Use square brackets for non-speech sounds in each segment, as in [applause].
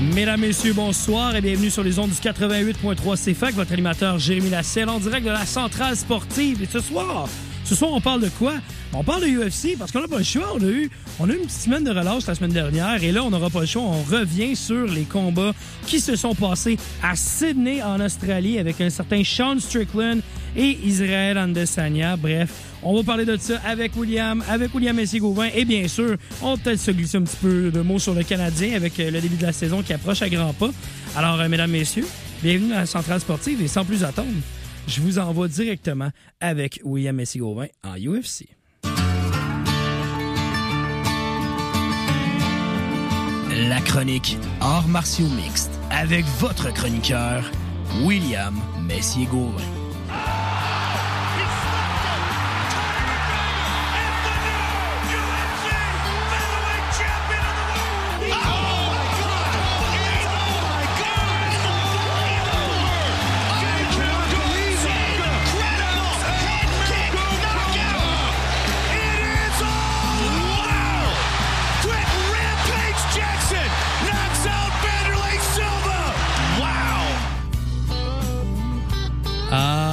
Mesdames, Messieurs, bonsoir et bienvenue sur les ondes du 88.3 CFAC, votre animateur Jérémy Lasselle en direct de la centrale sportive. Et ce soir, ce soir, on parle de quoi? On parle de UFC parce qu'on n'a pas le choix. On a, eu, on a eu une petite semaine de relâche la semaine dernière et là, on n'aura pas le choix. On revient sur les combats qui se sont passés à Sydney, en Australie, avec un certain Sean Strickland et Israël Andesanya. Bref, on va parler de ça avec William, avec William Messier-Gauvin et bien sûr, on va peut-être se glisser un petit peu de mots sur le Canadien avec euh, le début de la saison qui approche à grands pas. Alors, euh, mesdames, messieurs, bienvenue à la Centrale Sportive et sans plus attendre, je vous envoie directement avec William Messier-Gauvin en UFC. La chronique Arts martiaux mixtes avec votre chroniqueur, William Messier-Gauvin.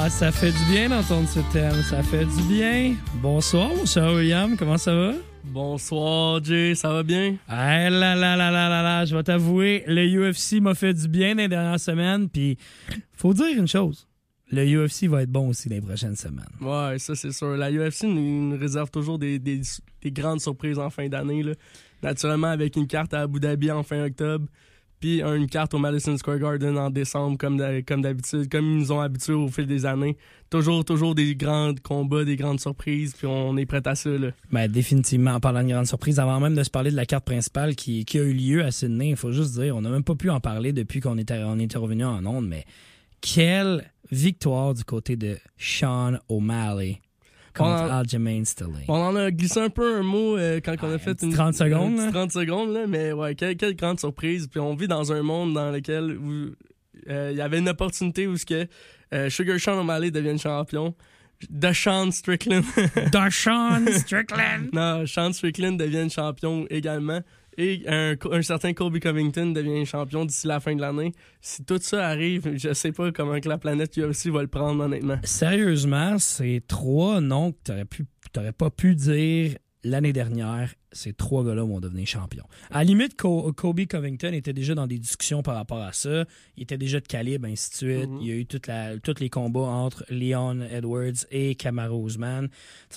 Ah, ça fait du bien d'entendre ce thème, ça fait du bien. Bonsoir, mon cher William, comment ça va? Bonsoir, Jay, ça va bien? Ah là là là là là là, je vais t'avouer, le UFC m'a fait du bien les dernières semaines, puis faut dire une chose, le UFC va être bon aussi les prochaines semaines. Ouais, ça c'est sûr. La UFC nous, nous réserve toujours des, des- des grandes surprises en fin d'année. Naturellement, avec une carte à Abu Dhabi en fin octobre, puis une carte au Madison Square Garden en décembre, comme d'ha- comme d'habitude, comme ils nous ont habitués au fil des années. Toujours, toujours des grands combats, des grandes surprises, puis on est prêt à ça. Là. Ben, définitivement, en parlant de grande surprise, avant même de se parler de la carte principale qui, qui a eu lieu à Sydney, il faut juste dire, on n'a même pas pu en parler depuis qu'on était, on était revenu en ondes, mais quelle victoire du côté de Sean O'Malley contre On en- Aljamain Sterling. On en a glissé un peu un mot euh, quand on Ah, a un fait une 30 secondes, une petite là. 30 secondes, là, mais ouais, quelle, quelle grande surprise. Puis on vit dans un monde dans lequel où, euh, il y avait une opportunité où ce que, euh, Sugar Sean O'Malley devienne champion. Deshaun Strickland. Deshaun [laughs] Strickland! non, Sean Strickland devienne champion également. Et un, un certain Kobe Covington devient champion d'ici la fin de l'année. Si tout ça arrive, je sais pas comment que la planète UFC va le prendre, honnêtement. Sérieusement, c'est trois noms que t'aurais pu, t'aurais pas pu dire l'année dernière. Ces trois gars-là vont devenir champions. À la limite, Co- Kobe Covington était déjà dans des discussions par rapport à ça. Il était déjà de calibre, ainsi de suite. Mhm. Il y a eu toute la, tous les combats entre Leon Edwards et Kamaru Usman.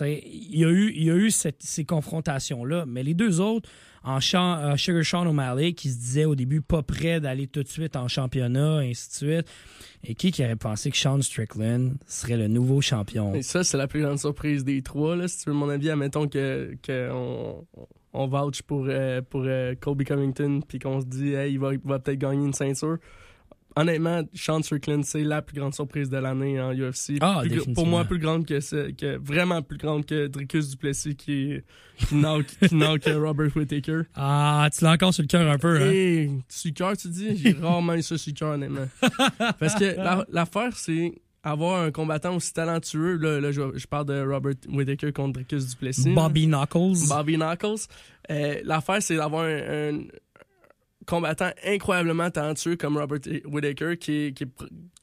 Il y a eu, il y a eu cette- ces confrontations-là. Mais les deux autres, en Sean- euh, Sugar Sean O'Malley, qui se disait au début pas prêt d'aller tout de suite en championnat, ainsi de suite. Et qui, qui aurait pensé que Sean Strickland serait le nouveau champion? Et ça, c'est la plus grande surprise des trois. Là. Si tu veux mon avis, admettons que, que on, on vouch pour, euh, pour euh, Kobe Covington puis qu'on se dit hey, il va, va peut-être gagner une ceinture. Honnêtement, Sean Strickland, c'est la plus grande surprise de l'année en UFC. Ah, Plus pour moi, plus grande que, vraiment plus grande que Dricus Duplessis qui, qui knock, qui knock euh, Robert Whittaker. Ah, tu l'as encore sur le cœur un peu, hein? Et sur le cœur, tu dis, j'ai rarement eu ça sur le cœur, honnêtement. [laughs] Parce que la- l'affaire, c'est avoir un combattant aussi talentueux. Là, là, je, je parle de Robert Whittaker contre Dricus Duplessis. Bobby Knuckles. Bobby Knuckles. Euh, l'affaire, c'est d'avoir un, un combattant incroyablement talentueux comme Robert Whittaker, qui est, qui est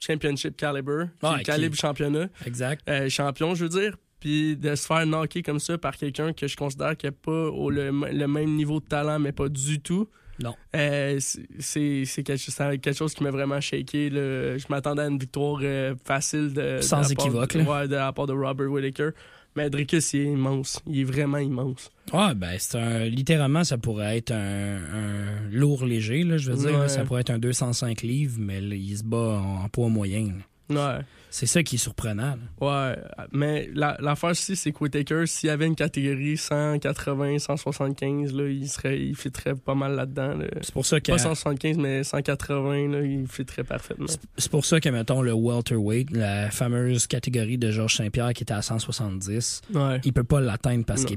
championship caliber, qui Ouais, est qui- calibre championnat, Exact. euh, champion, je veux dire. Puis de se faire knocker comme ça par quelqu'un que je considère qui n'a pas au- le, le même niveau de talent, mais pas du tout. Non. Euh, c'est- quelque, quelque chose qui m'a vraiment shaké. là. Je m'attendais à une victoire euh, facile de, Sans de la part- équivoque, ouais, de la part de Robert Whittaker. Mais Dricus, il est immense. Il est vraiment immense. Ouais, ben, c'est un. Littéralement, ça pourrait être un, un lourd léger, là, je veux dire. Ouais. ça pourrait être un 205 livres, mais là, il se bat en, en poids moyen. là. Ouais. C'est ça qui est surprenant. là. Ouais, mais la- l'affaire aussi, c'est que Whitaker, s'il y avait une catégorie 180, 175, là, il serait, il fitterait pas mal là-dedans. là. C'est pour ça que Pas 175, mais 180, là, il fitterait parfaitement. c'est pour ça que mettons le welterweight, la fameuse catégorie de Georges Saint-Pierre qui était à 170, Ouais. il peut pas l'atteindre parce Non. que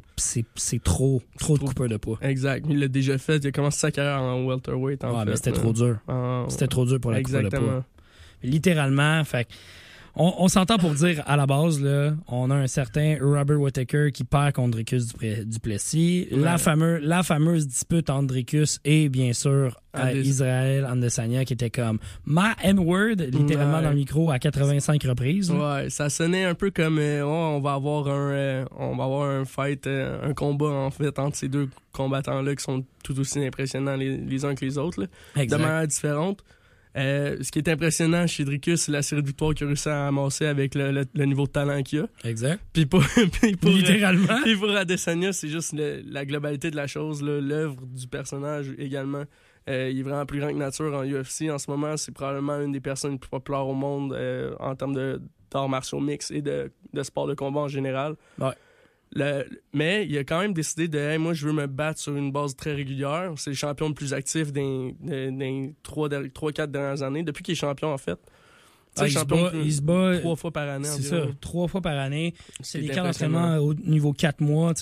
c'est trop trop de coupeurs de poids. Exact. Il l'a déjà fait. Il a commencé sa carrière en welterweight, en Ouais, fait. mais c'était trop dur. C'était trop dur pour la coupeur de poids. Littéralement, fait que on, on s'entend pour dire à la base là, on a un certain Robert Whittaker qui perd contre Dricus Duplessis. La Ouais. fameuse la fameuse dispute entre Dricus et bien sûr Andes- Israël Andesania qui était comme ma N-word littéralement Ouais. dans le micro à 85 reprises. Ouais, ça sonnait un peu comme euh, on va avoir un euh, on va avoir un fight euh, un combat en fait entre ces deux combattants là qui sont tout aussi impressionnants les, les uns que les autres là, de manière différente. Euh, ce qui est impressionnant chez Dricus, c'est la série de victoires qu'il a réussi à amasser avec le, le- le niveau de talent qu'il a. Exact. Puis pour, [laughs] puis pour, Littéralement. [laughs] puis pour Adesanya, c'est juste le- la globalité de la chose, l'œuvre du personnage également. Euh, il est vraiment plus grand que nature en UFC. En ce moment, c'est probablement une des personnes les plus populaires au monde euh, en termes d'arts martiaux mix et de, de sport de combat en général. Ouais. Le- mais il a quand même décidé de hey, moi je veux me battre sur une base très régulière. C'est le champion le plus actif des, des, des 3-4 dernières années, depuis qu'il est champion en fait. Ah, il, se champion bat, plus- il se bat trois fois par année C'est ça, trois fois par année. C'est des impressionnant. d'entraînement au niveau 4 mois.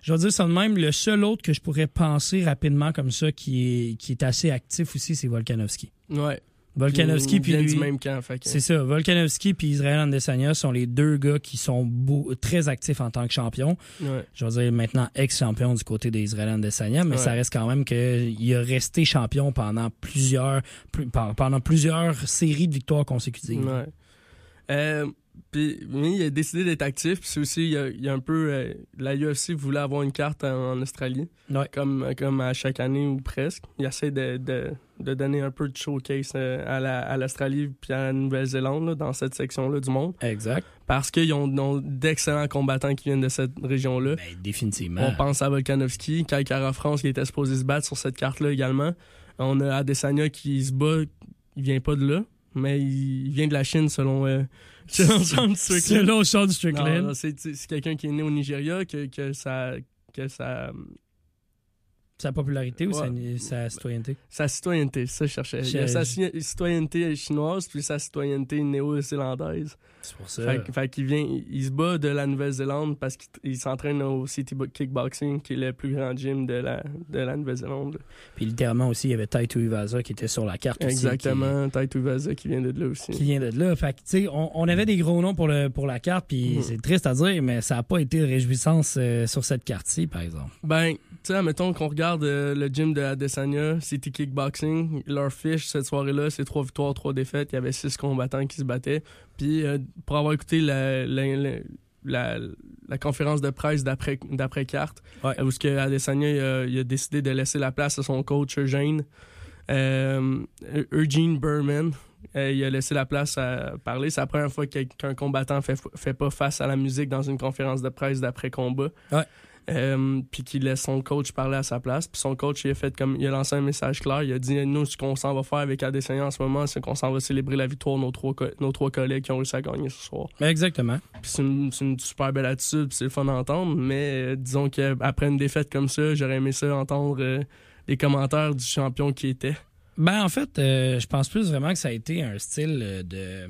Je vais dire de même. Le seul autre que je pourrais penser rapidement comme ça qui est, qui est assez actif aussi, c'est Volkanovski. Ouais. Volkanovski, puis lui, même camp. c'est ça. Volkanovski puis Israël Andesanya sont les deux gars qui sont beau- très actifs en tant que champion. Ouais. Je vais dire maintenant ex-champion du côté d'Israël Andesanya, mais Ouais. ça reste quand même qu'il a resté champion pendant plusieurs, plus- pendant plusieurs séries de victoires consécutives. Ouais. Euh, puis, mais il a décidé d'être actif. Puis c'est aussi, il y a, il y a un peu. euh, la UFC voulait avoir une carte en, en Australie, Ouais. comme, comme à chaque année ou presque. Il essaie de, de, de donner un peu de showcase euh, à la- à l'Australie puis à la Nouvelle-Zélande, là, dans cette section-là du monde. Exact. Parce qu'ils ont, ont d'excellents combattants qui viennent de cette région-là. Ben, définitivement. On pense à Volkanovski, Kaikara France qui était supposé se battre sur cette carte-là également. On a Adesanya qui se bat, il vient pas de là, mais il, vient de la Chine selon, euh, [laughs] selon Sean Strickland. Selon Sean Strickland. c'est c'est quelqu'un qui est né au Nigeria, que, que sa, que sa, Sa popularité ou sa, Ouais. sa citoyenneté? sa citoyenneté, ça je cherchais. Il y a sa ci- citoyenneté chinoise puis sa citoyenneté néo-zélandaise. C'est pour ça. Fait, que- fait qu'il vient, il, se bat de la Nouvelle-Zélande parce qu'il il s'entraîne au City Bo- Kickboxing, qui est le plus grand gym de la, de la Nouvelle-Zélande. Puis littéralement aussi, il y avait Taito Iwasa qui était sur la carte aussi, Exactement, Taito qui vient de là aussi. Qui, qui vient de là. Fait que, tu sais, on, on avait des gros noms pour, le, pour la carte, puis Mhm. c'est triste à dire, mais ça n'a pas été de réjouissance euh, sur cette carte-ci, par exemple. Ben, tu sais, mettons qu'on regarde euh, le gym de Adesanya, City Kickboxing, leur fiche cette soirée-là, c'est trois victoires, trois défaites. Il y avait six combattants qui se battaient. Puis, euh, pour avoir écouté la, la, la, la- la conférence de presse d'après carte, Ouais. euh, où ce que Adesanya il a, il a décidé de laisser la place à son coach Eugene, euh, Eugene Berman. Il a laissé la place à parler. C'est la première fois qu'un qu'un combattant fait, fait pas face à la musique dans une conférence de presse d'après combat. Ouais. Euh, puis qu'il laisse son coach parler à sa place. Puis son coach, il a fait comme il a lancé un message clair. Il a dit nous, ce qu'on s'en va faire avec Adesanya en ce moment, c'est qu'on s'en va célébrer la victoire de nos trois, co- nos trois collègues qui ont réussi à gagner ce soir. Exactement. Puis c'est une, super belle attitude, puis c'est le fun d'entendre. Mais euh, disons qu'après une défaite comme ça, j'aurais aimé ça entendre euh, les commentaires du champion qui était. Ben, en fait, euh, je pense plus vraiment que ça a été un style de.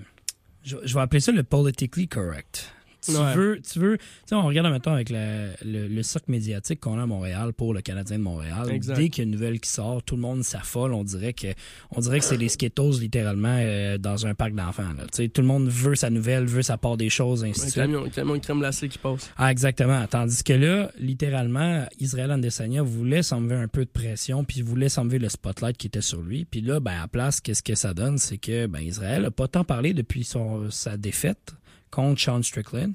Je, je vais appeler ça le politically correct. Tu Ouais. veux, tu veux, tu sais, on regarde maintenant avec la- le, le cercle médiatique qu'on a à Montréal pour le Canadien de Montréal. Exact. Dès qu'il y a une nouvelle qui sort, tout le monde s'affole. On dirait que, on dirait que c'est les Skittles littéralement euh, dans un parc d'enfants. là. Tu sais, tout le monde veut sa nouvelle, veut sa part des choses, ainsi Un de suite. camion, camion de crème glacée qui passe. Ah, exactement. Tandis que là, littéralement, Israël Andesanya voulait s'enlever un peu de pression, puis voulait s'enlever le spotlight qui était sur lui. Puis là, ben, à place, qu'est-ce que ça donne? C'est que ben, Israël a pas tant parlé depuis son, sa défaite contre Sean Strickland.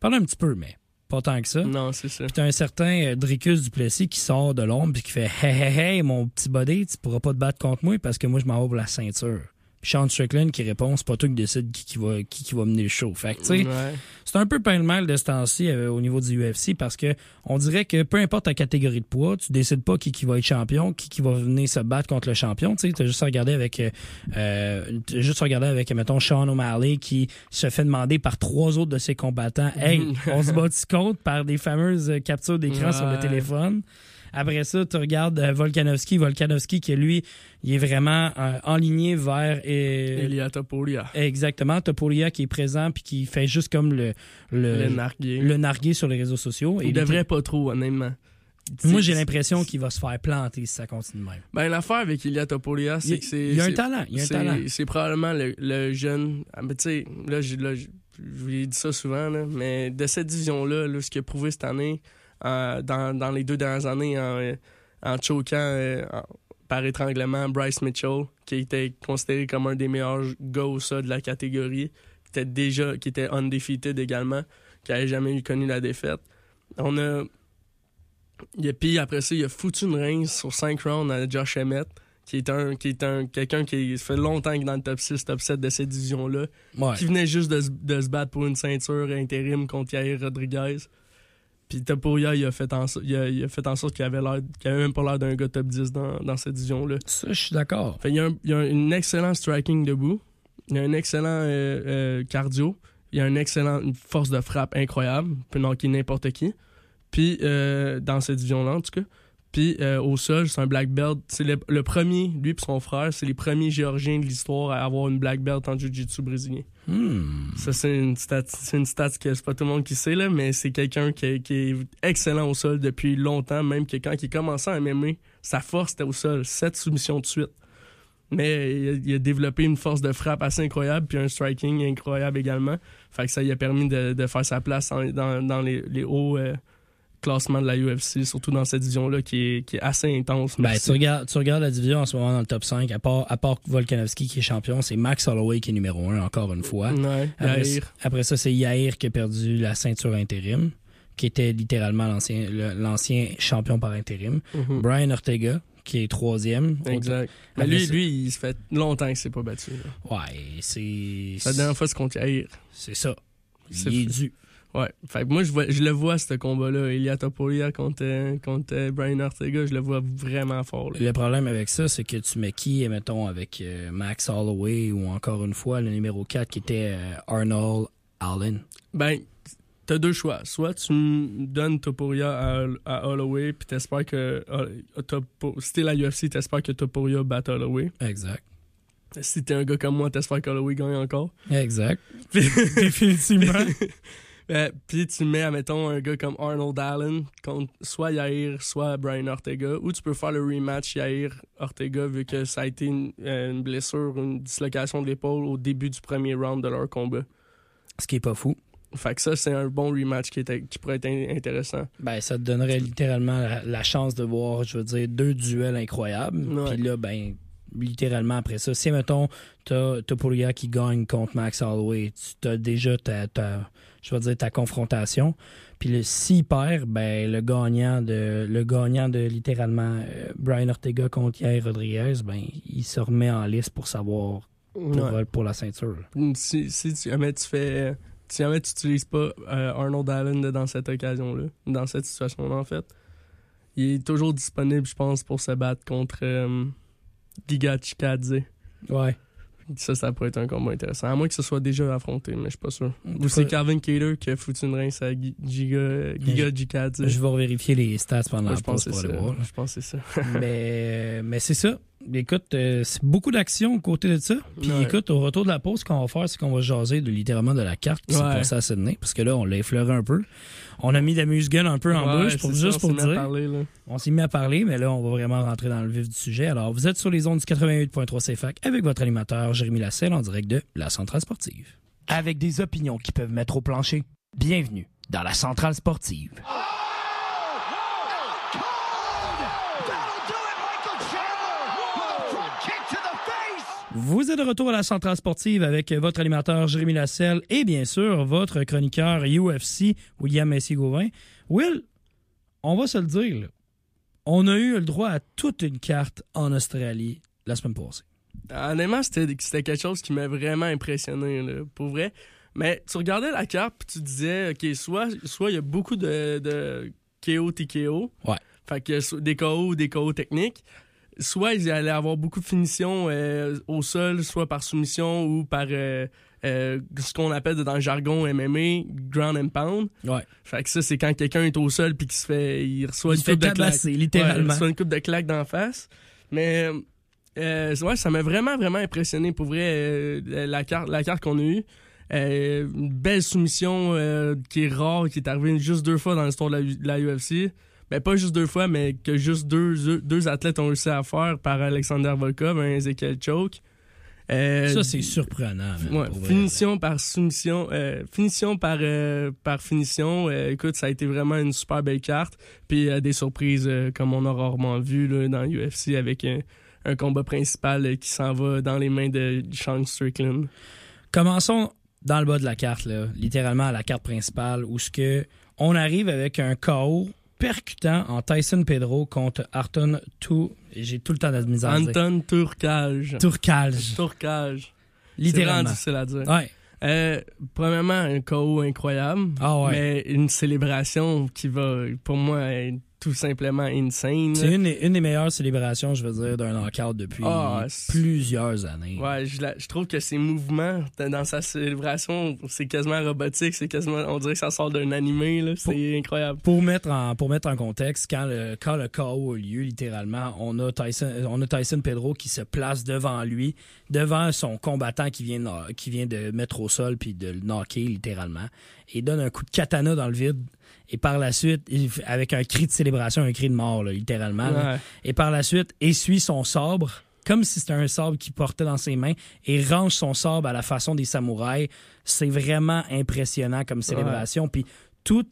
Parle un petit peu, mais pas tant que ça. Non, c'est ça. Puis t'as un certain euh, Dricus Duplessis qui sort de l'ombre puis qui fait Hey, hey, hey, mon petit body, tu pourras pas te battre contre moi parce que moi, je m'en vais pour la ceinture. Sean Strickland qui répond, c'est pas toi qui décide qui, qui, va, qui, qui va mener le show. Fait que, tu sais, Ouais. c'est un peu peine mal de ce temps-ci euh, au niveau du UFC parce que on dirait que peu importe ta catégorie de poids, tu décides pas qui, qui va être champion, qui, qui va venir se battre contre le champion. Tu sais, t'as juste à regarder avec, euh, euh, t'as juste à regarder avec, mettons, Sean O'Malley qui se fait demander par trois autres de ses combattants, hey, [laughs] on se bat compte par des fameuses euh, captures d'écran sur le téléphone. Après ça, tu regardes euh, Volkanovski, Volkanovski qui lui, il est vraiment euh, enligné vers euh, Elia Topuria. exactement Topuria qui est présent puis qui fait juste comme le le, Le narguer sur les réseaux sociaux. Il Et devrait pas trop, honnêtement. Moi, j'ai l'impression qu'il va se faire planter si ça continue même. Ben, l'affaire avec Ilia Topuria, c'est Il, que c'est. il y a un talent, il y a un talent. C'est probablement le, le jeune. ah, mais tu sais, là, je vous ai dit ça souvent, là, mais de cette division-là, là, ce qu'il a prouvé cette année, euh, dans, dans les deux dernières années, en, euh, en choquant euh, par étranglement Bryce Mitchell, qui était considéré comme un des meilleurs gars au sol de la catégorie, qui était déjà, qui était undefeated également, qui n'avait jamais eu connu la défaite. On a. A, puis après ça, il a foutu une rince sur 5 rounds à Josh Emmett, qui est un qui est un quelqu'un qui fait longtemps qu'il est dans le top 6, top 7 de cette division-là, Ouais. qui venait juste de, de se battre pour une ceinture intérim contre Yair Rodriguez. Puis il a fait en, il a, il a fait en sorte qu'il avait l'air qu'il avait même pas l'air d'un gars top 10 dans, dans cette division-là. Ça, je suis d'accord. Il y a un, il y a un excellent striking debout. Il y a un excellent euh, euh, cardio. Il y a un excellent, une force de frappe incroyable. Il peut knocker n'importe qui. Puis, euh, dans cette division-là, en tout cas. Puis, euh, au sol, c'est un black belt. C'est le, le premier, lui et son frère, c'est les premiers Géorgiens de l'histoire à avoir une black belt en jiu-jitsu brésilien. Hmm. Ça, c'est une stat, c'est une stat que c'est pas tout le monde qui sait, là, mais c'est quelqu'un qui, est- qui est excellent au sol depuis longtemps, même que quand il commençait à MMA, sa force était au sol, sept soumissions de suite. Mais il a, il a développé une force de frappe assez incroyable, puis un striking incroyable également. Fait que ça lui a permis de, de faire sa place en- dans, dans les, les hauts euh, classements de la UFC, surtout dans cette division-là qui est, qui est assez intense. Ben, tu regardes, tu regardes la division en ce moment dans le top 5, à part, à part Volkanovski qui est champion, c'est Max Holloway qui est numéro 1, encore une fois. Ouais, Après, ça, c'est Yair qui a perdu la ceinture intérim, qui était littéralement l'ancien champion par intérim. Mhm. Brian Ortega, qui est troisième. Exact. Mais lui, lui, il se fait longtemps qu'il s'est pas battu. là. Ouais, c'est. La dernière fois, c'est contre Yair. C'est ça. C'est Il est dû. Ouais. Fait que moi, je, vois, je le vois, ce combat-là. Elia Topuria contre, euh, contre euh, Brian Ortega, je le vois vraiment fort. là. Le problème avec ça, c'est que tu mets qui, mettons, avec euh, Max Holloway ou encore une fois le numéro 4 qui était euh, Arnold Allen? Ben, t'as deux choix. Soit tu donnes Topuria à, à Holloway, puis t'espères que. Topo- si t'es la UFC, t'espères que Topuria batte Holloway. Exact. Si t'es un gars comme moi, t'espères qu'Holloway gagne encore. Exact. Définitivement. [laughs] Euh, puis tu mets, admettons, un gars comme Arnold Allen contre soit Yair, soit Brian Ortega, ou tu peux faire le rematch Yair-Ortega vu que ça a été une, euh, une blessure, une dislocation de l'épaule au début du premier round de leur combat. Ce qui est pas fou. Fait que ça, c'est un bon rematch qui, était, qui pourrait être in- intéressant. Ben, ça te donnerait littéralement la, la chance de voir, je veux dire, deux duels incroyables. Puis là, ben, littéralement après ça, si, mettons, t'as Topuria qui gagne contre Max Holloway, tu as déjà ta, ta- je veux dire, ta confrontation. Puis le, s'il perd, ben, le gagnant de, le gagnant de littéralement euh, Brian Ortega contre Yair Rodriguez, ben, il se remet en liste pour savoir pour, Ouais. pour la ceinture. Si, si tu, jamais tu fais. Si jamais tu n'utilises pas euh, Arnold Allen dans cette occasion-là, dans cette situation-là, en fait, il est toujours disponible, je pense, pour se battre contre euh, Giga Chikadze. Ouais. Ça, ça pourrait être un combat intéressant. À moins que ce soit déjà affronté, mais je suis pas sûr. En Ou c'est Calvin Cater qui a foutu une rince à Gi- Giga, Giga Chikadze. Je vais vérifier les stats pendant Ouais, la pause pour aller voir. Je pense que c'est ça. [laughs] mais mais c'est ça. Écoute, euh, c'est beaucoup d'action côté de ça. Puis Ouais. écoute, au retour de la pause, ce qu'on va faire, c'est qu'on va jaser de, littéralement de la carte qui s'est Ouais. passée à Sydney. Parce que là, on l'a effleuré un peu. On a mis d'amuse-gun un peu en Ouais, bouche, pour, ça, juste on pour s'est mis à dire. parler, là. On s'est mis à parler, mais là, on va vraiment rentrer dans le vif du sujet. Alors, vous êtes sur les ondes du 88.3 CFAC avec votre animateur Jérémy Lasselle en direct de la Centrale Sportive. Avec des opinions qui peuvent mettre au plancher, bienvenue dans la Centrale Sportive. Vous êtes de retour à la Centrale Sportive avec votre animateur Jérémy Lasselle et bien sûr votre chroniqueur UFC William Messier-Gauvin. Will, on va se le dire, là. on a eu le droit à toute une carte en Australie la semaine passée. honnêtement, c'était quelque chose qui m'a vraiment impressionné, là, pour vrai. Mais tu regardais la carte, puis tu disais, OK, soit soit il y a beaucoup de, de KO, TKO. Ouais. Fait que des KO ou des KO techniques. Soit ils allaient avoir beaucoup de finitions euh, au sol, soit par soumission ou par euh, euh, ce qu'on appelle dans le jargon MMA, ground and pound. Ouais. Fait que ça, c'est quand quelqu'un est au sol puis qu'il se fait, il reçoit Il une coupe de tabasser, Ouais, il littéralement. reçoit une coupe de claques d'en face. Mais ouais, ça m'a vraiment, vraiment impressionné pour vrai la carte, la carte qu'on a eue. Une belle soumission qui est rare, qui est arrivée juste deux fois dans l'histoire de la UFC. Ben, pas juste deux fois, mais que juste deux, deux athlètes ont réussi à faire par Alexander Volkov, un Ezekiel Choke. Euh, Ça, c'est surprenant. Ouais, vrai. finition par soumission, euh, finition par, euh, par finition. Euh, écoute, ça a été vraiment une super belle carte. Puis euh, des surprises euh, comme on a rarement vu là, dans l'UFC avec un, un combat principal euh, qui s'en va dans les mains de Sean Strickland. Commençons dans le bas de la carte, là, littéralement à la carte principale, où ce que on arrive avec un KO percutant en Tyson Pedro contre Arton Tou. J'ai tout le temps de la misère à dire. Anton Turcage. Turcage. C'est Littéralement. difficile à dire. Ouais. Euh, premièrement, un KO incroyable. Ah ouais. Mais une célébration qui va, pour moi, être tout simplement insane. C'est une, des- une des meilleures célébrations, je veux dire, d'un knockout depuis Ah, plusieurs années. Ouais, je, la- je trouve que ses mouvements dans- sa célébration, c'est quasiment robotique, c'est quasiment, on dirait que ça sort d'un animé, c'est incroyable. Pour mettre en pour mettre en contexte, quand le quand le KO a lieu, littéralement, on a Tyson on a Tyson Pedro qui se place devant lui, devant son combattant qui vient qui vient de mettre au sol puis de le knocker littéralement, et donne un coup de katana dans le vide. Et par la suite, avec un cri de célébration, un cri de mort, là, littéralement. là. Et par la suite, essuie son sabre, comme si c'était un sabre qu'il portait dans ses mains, et range son sabre à la façon des samouraïs. C'est vraiment impressionnant comme célébration. Puis tout,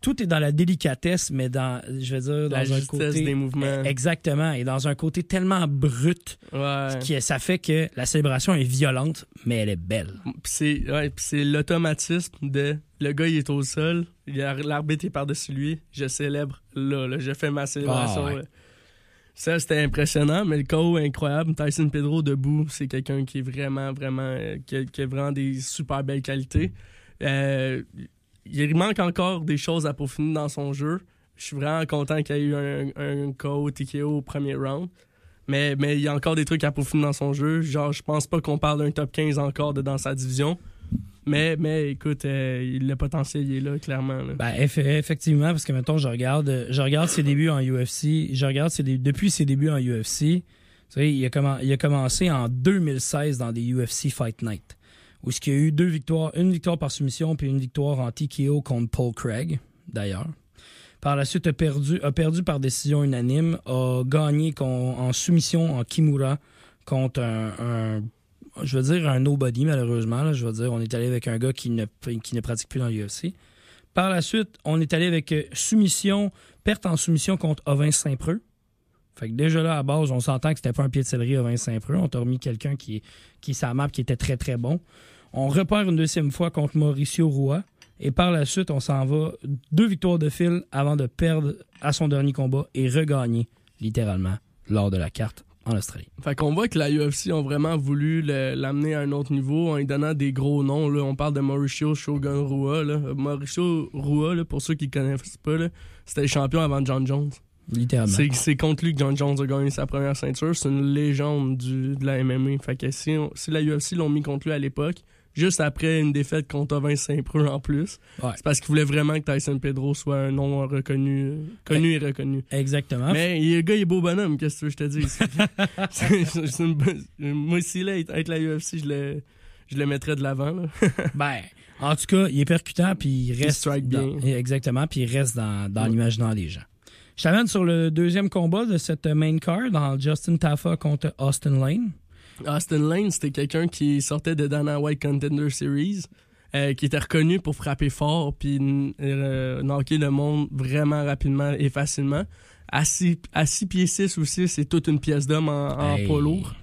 tout est dans la délicatesse, mais dans, je veux dire, dans La un justesse côté. des mouvements. Exactement. Et dans un côté tellement brut, Ouais. qui, ça fait que la célébration est violente, mais elle est belle. Puis c'est ouais, c'est l'automatisme de le gars il est au sol, l'arbitre est par-dessus lui, je célèbre là, là je fais ma célébration. Ah ouais. Ça c'était impressionnant, mais le KO incroyable. Tyson Pedro debout, c'est quelqu'un qui est vraiment vraiment euh, qui, a, qui a vraiment des super belles qualités. Euh, il manque encore des choses à peaufiner dans son jeu. Je suis vraiment content qu'il y ait eu un, KO TKO au premier round. Mais, mais il y a encore des trucs à peaufiner dans son jeu. Genre, je pense pas qu'on parle d'un top 15 encore dans sa division. Mais, mais écoute, euh, le potentiel il est là, clairement. Ben, eff- effectivement, parce que mettons, je regarde, je regarde ses débuts en UFC, je regarde depuis ses débuts en UFC. Il a, il a commencé en 2016 dans des UFC Fight Night, où qu'il y a eu deux victoires, une victoire par soumission puis une victoire en TKO contre Paul Craig, d'ailleurs. Par la suite, a perdu, a perdu par décision unanime, a gagné en soumission en Kimura contre un, je veux dire un nobody malheureusement. là. je veux dire, on est allé avec un gars qui ne, qui ne pratique plus dans l'UFC. Par la suite, on est allé avec euh, soumission, perte en soumission contre Ovin Saint-Preux. Fait que déjà là, à base, on s'entend que c'était pas un pied de céleri Ovin Saint-Preux. On t'a remis quelqu'un qui, qui sa map qui était très très bon. On repart une deuxième fois contre Mauricio Roy. Et par la suite, on s'en va deux victoires de fil avant de perdre à son dernier combat et regagner, littéralement, lors de la carte en Australie. Fait qu'on voit que la UFC ont vraiment voulu l'amener à un autre niveau en lui donnant des gros noms. Là. On parle de Mauricio Shogun Rua. Là. Mauricio Rua, là, pour ceux qui ne connaissent pas, c'était le champion avant John Jones. Littéralement. C'est c'est contre lui que John Jones a gagné sa première ceinture. C'est une légende du, de la MMA. Fait que si, on- si la UFC l'ont mis contre lui à l'époque, juste après une défaite contre Ovin Saint-Preux en plus, Ouais. c'est parce qu'il voulait vraiment que Tyson Pedro soit un nom reconnu, connu et reconnu. Exactement. Mais il- le gars, il est beau bonhomme, qu'est-ce que tu veux que je te dise? [laughs] Une moi, s'il est avec la UFC, je le, je le mettrais de l'avant. là. [laughs] Ben, en tout cas, il est percutant, puis il reste. strike dans- bien. Exactement, puis il reste dans, dans Ouais. l'imaginaire des gens. Je t'amène sur le deuxième combat de cette main card, dans Justin Taffa contre Austin Lane. Austin Lane, c'était quelqu'un qui sortait de Dana White Contender Series, euh, qui était reconnu pour frapper fort puis euh, knocker le monde vraiment rapidement et facilement. À 6 à six pieds 6 aussi, c'est toute une pièce d'homme en, en Hey, poids lourd.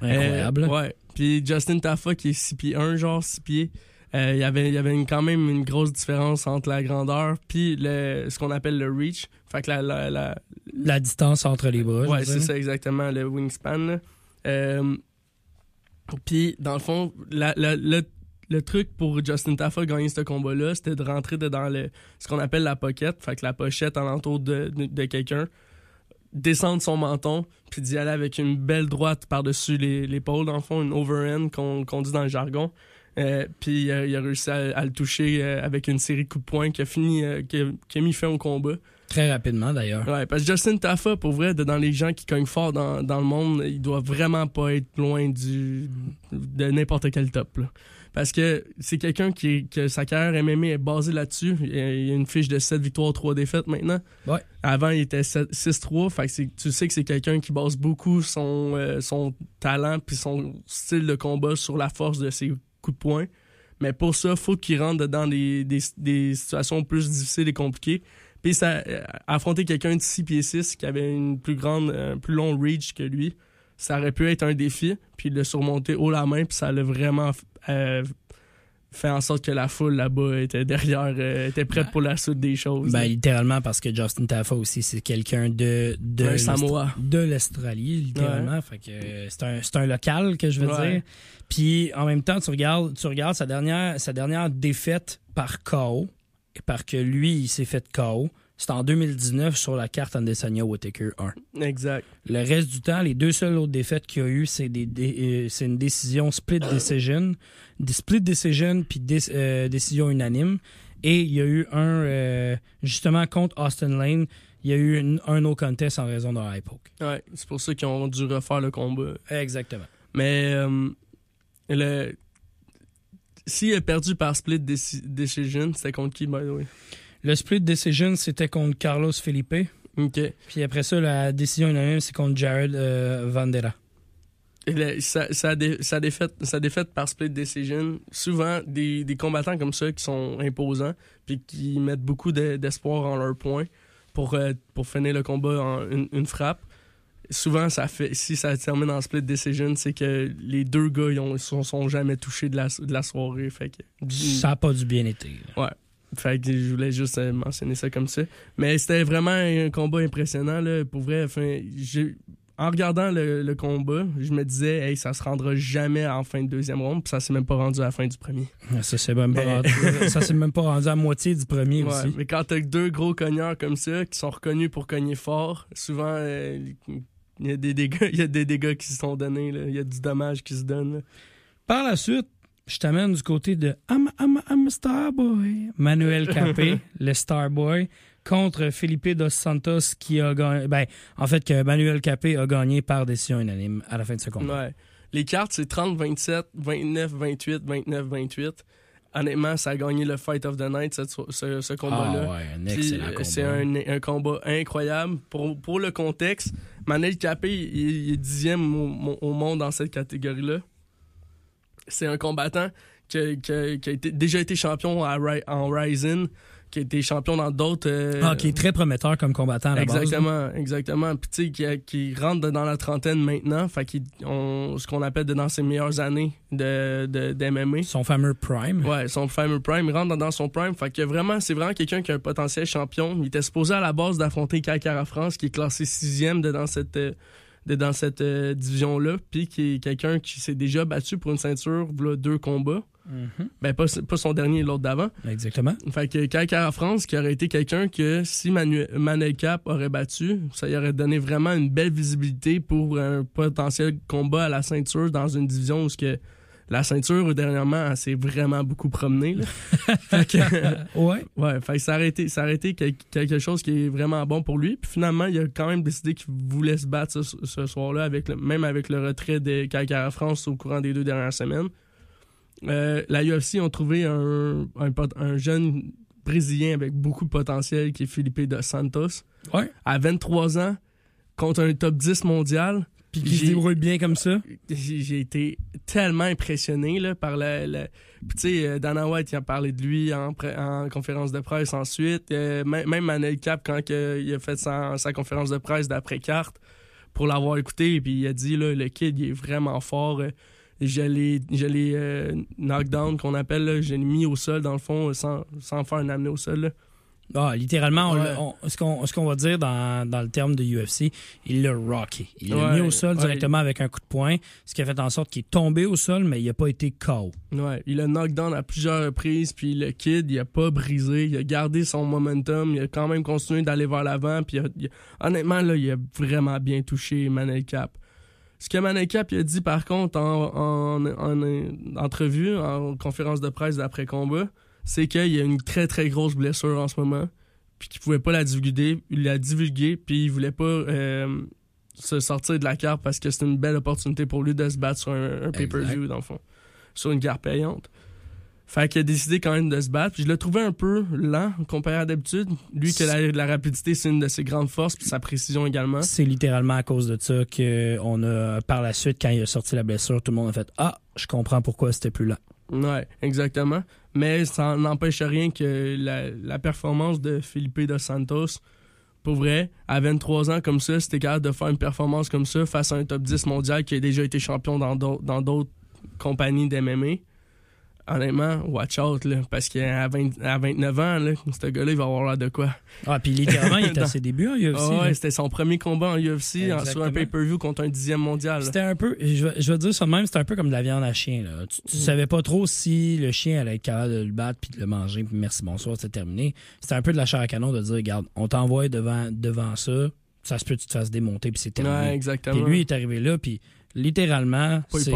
Incroyable. Euh, ouais. Puis Justin Taffa, qui est 6 pieds 1, genre 6 pieds, euh, il y avait, il y avait une- quand même une grosse différence entre la grandeur puis le, ce qu'on appelle le reach. Fait que la, la, la- La distance entre les bras. Ouais, c'est ça exactement, le wingspan. Euh, Puis, dans le fond, le, truc pour Justin Taffa gagner ce combat-là, c'était de rentrer dans ce qu'on appelle la pocket, fait la pochette alentour de, de, quelqu'un, descendre son menton, puis d'y aller avec une belle droite par-dessus l'épaule, dans le fond, une overhand qu'on dit dans le jargon. Euh, puis euh, il a réussi à, le toucher euh, avec une série de coups de poing qui a fini, qui, qui a mis fin au combat. Très rapidement, d'ailleurs. Ouais, parce que Justin Taffa, pour vrai, de- dans les gens qui cognent fort dans, dans le monde, il doit vraiment pas être loin du de n'importe quel top. là. Parce que c'est quelqu'un qui que sa carrière MMA est basée là-dessus. Il y a une fiche de 7 victoires, 3 défaites maintenant. Ouais. Avant, il était 7 6-3. Fait que tu sais que c'est quelqu'un qui base beaucoup son, euh, son talent puis son style de combat sur la force de ses coups de poing. Mais pour ça, faut qu'il rentre dans des, des, des situations plus difficiles et compliquées. Puis ça, euh, affronter quelqu'un de 6 pieds 6 qui avait une plus grande, un plus long reach que lui, ça aurait pu être un défi. Puis le surmonter haut la main, puis ça l'a vraiment euh, fait en sorte que la foule là-bas était derrière, euh, était prête Ben- pour la suite des choses. Ben, là. littéralement, parce que Justin Taffa aussi, c'est quelqu'un de, de, l'Australie, littéralement. Fait que euh, c'est un, c'est un local, que je veux Ouais. dire. Puis, en même temps, tu regardes, tu regardes sa, dernière, sa dernière défaite par KO, et par que lui, il s'est fait KO. C'était en 2019 sur la carte Andesania Whittaker 1. Exact. Le reste du temps, les deux seules autres défaites qu'il y a eu, c'est des, des- euh, c'est une décision split decision, des split decision puis euh, décision unanime. Et il y a eu un euh, justement contre Austin Lane, il y a eu une- un no contest en raison d'un high poke. Ouais, c'est pour ça qu'ils ont dû refaire le combat. Exactement. Mais le s'il a perdu par split deci- decision, c'était contre qui, by the way? Le split decision, c'était contre Carlos Felipe. OK. Puis après ça, la décision unanime, c'est contre Jared euh, Vandera. Et sa, sa dé- sa défaite, sa défaite par split decision, souvent des, des combattants comme ça qui sont imposants puis qui mettent beaucoup de- d'espoir en leur point pour, euh, pour finir le combat en une, une frappe. Souvent, ça fait si ça termine en split decision, c'est que les deux gars ils ont, sont, sont jamais touchés de la, de la soirée. Fait que, Ça n'a pas du bien été. là. fait que je voulais juste euh, mentionner ça comme ça. Mais c'était vraiment un combat impressionnant, là. Pour vrai, enfin, j'ai- en regardant le, le combat, je me disais, hey, ça se rendra jamais en fin de deuxième ronde, puis ça s'est même pas rendu à la fin du premier. Ça s'est même, Mais- même pas rendu à moitié du premier Ouais, aussi. mais quand t'as deux gros cogneurs comme ça, qui sont reconnus pour cogner fort, souvent, euh, il y a des dégâts, il y a des dégâts qui se sont donnés, là. Il y a du dommage qui se donne, là. Par la suite, je t'amène du côté de I'm, I'm, I'm a Starboy. Manuel Capé, [laughs] le Starboy, contre Felipe Dos Santos qui a gagné. Ben, en fait, que Manuel Capé a gagné par décision unanime à la fin de ce combat. Ouais. Les cartes, c'est 30-27, 29-28, 29-28. Honnêtement, ça a gagné le Fight of the Night, cette ce, ce combat-là. Ah ouais, un excellent euh, combat. C'est un, un combat incroyable. Pour, pour le contexte, Manel Capé, est dixième au, monde dans cette catégorie-là. C'est un combattant qui a, déjà été champion en Ryzen, qui a été champion dans d'autres... euh, Ah, qui est très prometteur comme combattant à la base. là. Exactement, exactement. Puis tu sais, qui, qui rentre dans la trentaine maintenant, fait qu'il on- ce qu'on appelle de dans ses meilleures années de, de, d'MMA. Son fameux Prime. Ouais, son fameux prime, il rentre dans- dans son prime. Fait que vraiment, c'est vraiment quelqu'un qui a un potentiel champion. Il était supposé à la base d'affronter Kakara France, qui est classé sixième de dans cette, euh, de dans cette euh, division-là, puis qui est quelqu'un qui s'est déjà battu pour une ceinture, voilà deux combats. Mhm. Ben, pas, pas son dernier, l'autre d'avant. Exactement. Fait que Kakara France, qui aurait été quelqu'un que si Manu Manel Cap aurait battu, ça y aurait donné vraiment une belle visibilité pour un potentiel combat à la ceinture dans une division où ce que la ceinture, dernièrement, elle s'est vraiment beaucoup promenée. là. [laughs] fait que, [laughs] Ouais. ouais, fait que ça aurait été, ça quelque chose qui est vraiment bon pour lui. Puis finalement, il a quand même décidé qu'il voulait se battre ce, ce soir-là, avec le- même avec le retrait de Kakara France au courant des deux dernières semaines. Euh, la UFC ont trouvé un, un jeune Brésilien avec beaucoup de potentiel qui est Felipe Dos Santos. Ouais. À 23 ans, contre un top 10 mondial. Puis qui se débrouille bien comme ça? J'ai été tellement impressionné là, par la. la- Puis, tu sais, euh, Dana White, il a parlé de lui en, en conférence de presse ensuite. Euh, même, Manel Cap, quand que il a fait sa, sa conférence de presse d'après-carte, pour l'avoir écouté, puis il a dit là, le kid, il est vraiment fort. euh, Je l'ai euh, knockdown, qu'on appelle. là, Je l'ai mis au sol, dans le fond, sans, sans faire un amener au sol. là. Ah, littéralement, Ouais. on- ce qu'on va dire dans, dans le terme de UFC, il l'a rocké. Il l'a mis au sol ouais. directement avec un coup de poing, ce qui a fait en sorte qu'il est tombé au sol, mais il n'a pas été KO. Ouais, il a knockdown à plusieurs reprises, puis le kid, il a pas brisé, il a gardé son momentum, il a quand même continué d'aller vers l'avant, puis il a- il honnêtement, là, il a vraiment bien touché Manel Cap. Ce que Manel Cap il a dit par contre en, en, en, en entrevue, en conférence de presse d'après-combat, c'est qu'il y a une très très grosse blessure en ce moment, puis qu'il pouvait pas la divulguer, il l'a puis il voulait pas euh, se sortir de la carte parce que c'était une belle opportunité pour lui de se battre sur un, un pay-per-view, dans le fond, sur une carte payante. Fait qu'il a décidé quand même de se battre. Puis je l'ai trouvé un peu lent comparé à d'habitude. Lui, que la, la rapidité, c'est une de ses grandes forces, puis sa précision également. C'est littéralement à cause de ça qu'on a, par la suite, quand il a sorti la blessure, tout le monde a fait Ah, je comprends pourquoi c'était plus lent. Ouais, exactement. Mais ça n'empêche rien que la, la performance de Felipe Dos Santos, pour vrai, à 23 ans comme ça, c'était capable de faire une performance comme ça face à un top 10 mondial qui a déjà été champion dans d'autres dans d'autres compagnies d'MMA. Honnêtement, watch out, là, parce qu'à 20 à 29 ans, là, ce gars-là, il va avoir l'air de quoi? Ah, puis littéralement, il était [laughs] à ses débuts en UFC. Ah ouais, c'était son premier combat en UFC en- sur un pay-per-view contre un dixième mondial. C'était un peu, je vais, je vais dire ça de même, c'était un peu comme de la viande à chien. Là. Tu, tu savais pas trop si le chien allait être capable de le battre puis de le manger, puis merci, bonsoir, c'est terminé. C'était un peu de la chair à canon de dire, regarde, on t'envoie devant, devant ça, ça se peut que tu te fasses démonter, puis c'est terminé. Ouais, puis exactement. lui il est arrivé là, puis littéralement, c'est.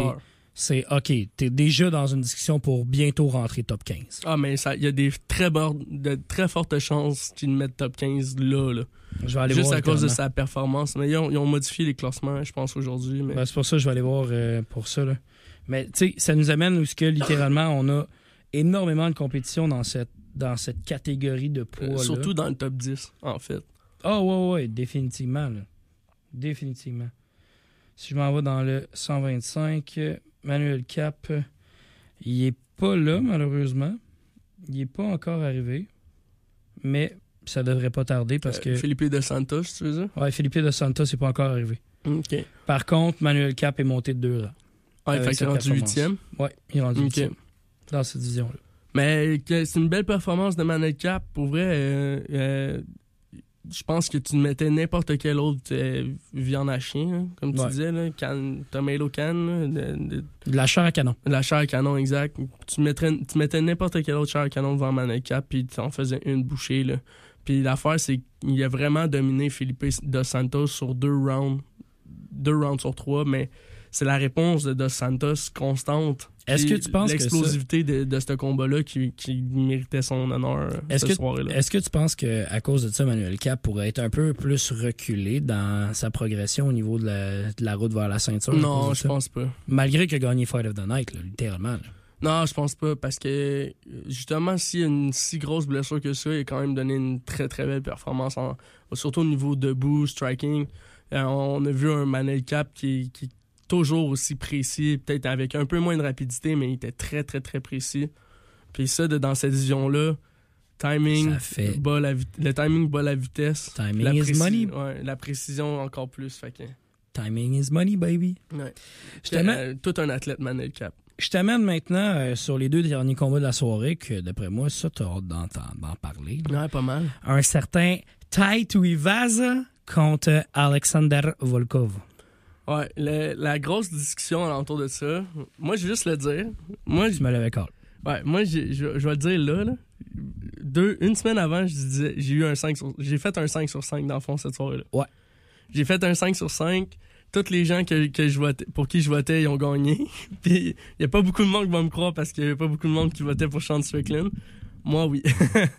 C'est OK, t'es déjà dans une discussion pour bientôt rentrer top 15. Ah, mais il y a des très, de très fortes chances qu'ils le mettent top 15 là. là. Je vais aller Juste voir à cause de sa performance. Mais ils ont, ils ont modifié les classements, je pense, aujourd'hui. Mais... Ben, c'est pour ça que je vais aller voir euh, pour ça. Là. Mais tu sais, ça nous amène où ce que littéralement on a énormément de compétition dans cette dans cette catégorie de poids. Euh, surtout dans le top 10, en fait. Ah ouais ouais, définitivement. là. Définitivement. Si je m'en vais dans le 125, euh, Manuel Cap, euh, il est pas là malheureusement. Il est pas encore arrivé. Mais ça devrait pas tarder parce Euh, que Felipe De Santos, tu veux dire? ouais, Felipe de Santos n'est pas encore arrivé. OK. Par contre, Manuel Cap est monté de deux rangs. Ah, fait qu'il est rendu huitième? Ouais, il est rendu huitième dans cette division-là. Mais c'est une belle performance de Manel Cap. Pour vrai, euh, euh, je pense que tu mettais n'importe quelle autre euh, viande à chien, hein, comme tu Ouais. disais, là, can, tomato can, là, de- de- De la chair à canon. de la chair à canon, exact. Tu, mettrais, tu mettais n'importe quelle autre chair à canon devant Manel Cap, puis tu en faisais une bouchée. Là. Puis l'affaire, c'est qu'il a vraiment dominé Felipe Dos Santos sur deux rounds, deux rounds sur trois, mais c'est la réponse de Dos Santos constante. Est-ce que tu penses que ça- L'explosivité de, de ce combat-là qui, qui méritait son honneur euh, Est-ce ce que, soir-là. est-ce que tu penses qu'à cause de ça, Manuel Cap pourrait être un peu plus reculé dans sa progression au niveau de la, de la route vers la ceinture? à Non, je pense pas. Malgré qu'il a gagné Fight of the Night, là, littéralement. là. Non, je pense pas, parce que justement, s'il y a une si grosse blessure que ça, il a quand même donné une très très belle performance, en- surtout au niveau debout, striking. Euh, on a vu un Manel Cap qui, toujours aussi précis, peut-être avec un peu moins de rapidité, mais il était très très très précis. Puis ça, de- dans cette vision-là, timing, fait- la le timing bat la vitesse. Timing la is money. ouais, la précision encore plus. Fait que, Timing is money, baby. ouais. Je t'amène- Euh, tout un athlète Manel Cap. Je t'amène maintenant euh, sur les deux derniers combats de la soirée, que d'après moi, ça, t'as hâte d'en parler. là. Ouais, pas mal. Un certain Tai Tuivasa contre Alexander Volkov. Ouais, le- la grosse discussion alentour de ça, moi, je vais juste le dire. Moi, Je me l'avais call. ouais, moi je, je vais le dire là, là. Deux, une semaine avant, je disais, j'ai eu un 5 sur, j'ai fait un 5 sur 5 dans le fond cette soirée-là. Ouais. J'ai fait un 5 sur 5. Tous les gens que, que je votais, pour qui je votais, ils ont gagné. [laughs] Puis, il n'y a pas beaucoup de monde qui va me croire parce qu'il n'y a pas beaucoup de monde qui votait pour Sean Strickland. Moi, oui.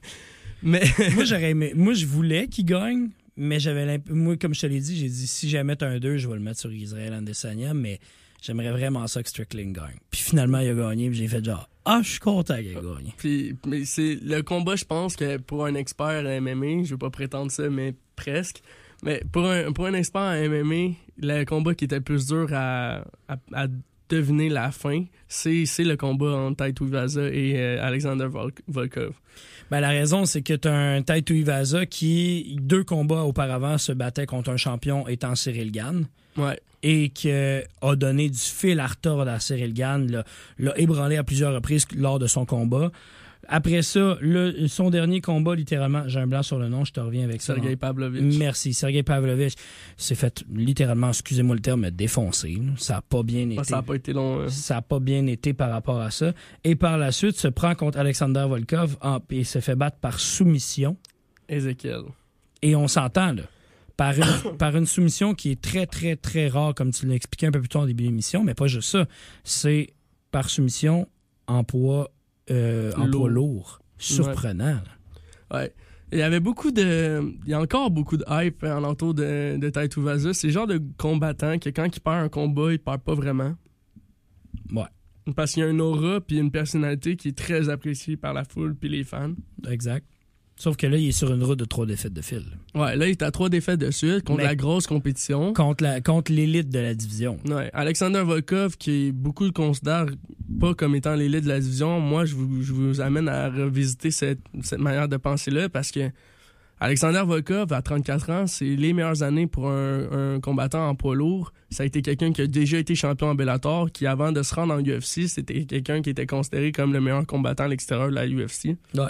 [laughs] Mais, moi, j'aurais aimé. Moi, je voulais qu'il gagne, mais j'avais Moi, comme je te l'ai dit, j'ai dit si jamais mettre un 2, je vais le mettre sur Israël Adesanya, mais j'aimerais vraiment ça que Strickland gagne. Puis finalement, il a gagné, puis j'ai fait genre Ah, je suis content qu'il ait gagné. Puis, mais c'est le combat, je pense que pour un expert en MMA, je veux pas prétendre ça, mais presque. Mais pour un, pour un expert en MMA, le combat qui était le plus dur à, à, à deviner la fin, c'est le combat entre Taito Vaza et euh, Alexander Vol- Volkov. Ben, la raison, c'est que tu as un Tai Tuivasa qui, deux combats auparavant, se battait contre un champion étant Cyril Gann. Ouais. et qui a donné du fil à retordre à Cyril Gann, l'a ébranlé à plusieurs reprises lors de son combat. Après ça, le, son dernier combat, littéralement, j'ai un blanc sur le nom, je te reviens avec ça. Sergei Pavlovich. Merci. Sergei Pavlovich s'est fait littéralement, excusez-moi le terme, mais défoncer. Ça n'a pas bien été. Ah, ça n'a pas été long. hein. Ça n'a pas bien été par rapport à ça. Et par la suite, se prend contre Alexander Volkov en- et se fait battre par soumission. Ezekiel. Et on s'entend, là. Par une, [coughs] par une soumission qui est très, très, très rare, comme tu l'as expliqué un peu plus tôt en début d'émission, mais pas juste ça. C'est par soumission en poids, euh, en Lourd. poids lourd. Surprenant. Ouais. Il y avait beaucoup de. Il y a encore beaucoup de hype en entour de, de Taito Vaza. C'est le genre de combattant que quand il perd un combat, il perd pas vraiment. Ouais. Parce qu'il y a une aura puis une personnalité qui est très appréciée par la foule puis les fans. Exact. Sauf que là, il est sur une route de trois défaites de fil. Ouais, là, il est à trois défaites de suite contre Mais- la grosse compétition. Contre la- contre l'élite de la division. Ouais, Alexander Volkov, qui beaucoup le considèrent pas comme étant l'élite de la division, moi, je vous, je vous amène à revisiter cette, cette manière de penser-là parce que Alexander Volkov, à 34 ans, c'est les meilleures années pour un, un combattant en poids lourd. Ça a été quelqu'un qui a déjà été champion en Bellator, qui, avant de se rendre en UFC, c'était quelqu'un qui était considéré comme le meilleur combattant à l'extérieur de la UFC. Ouais.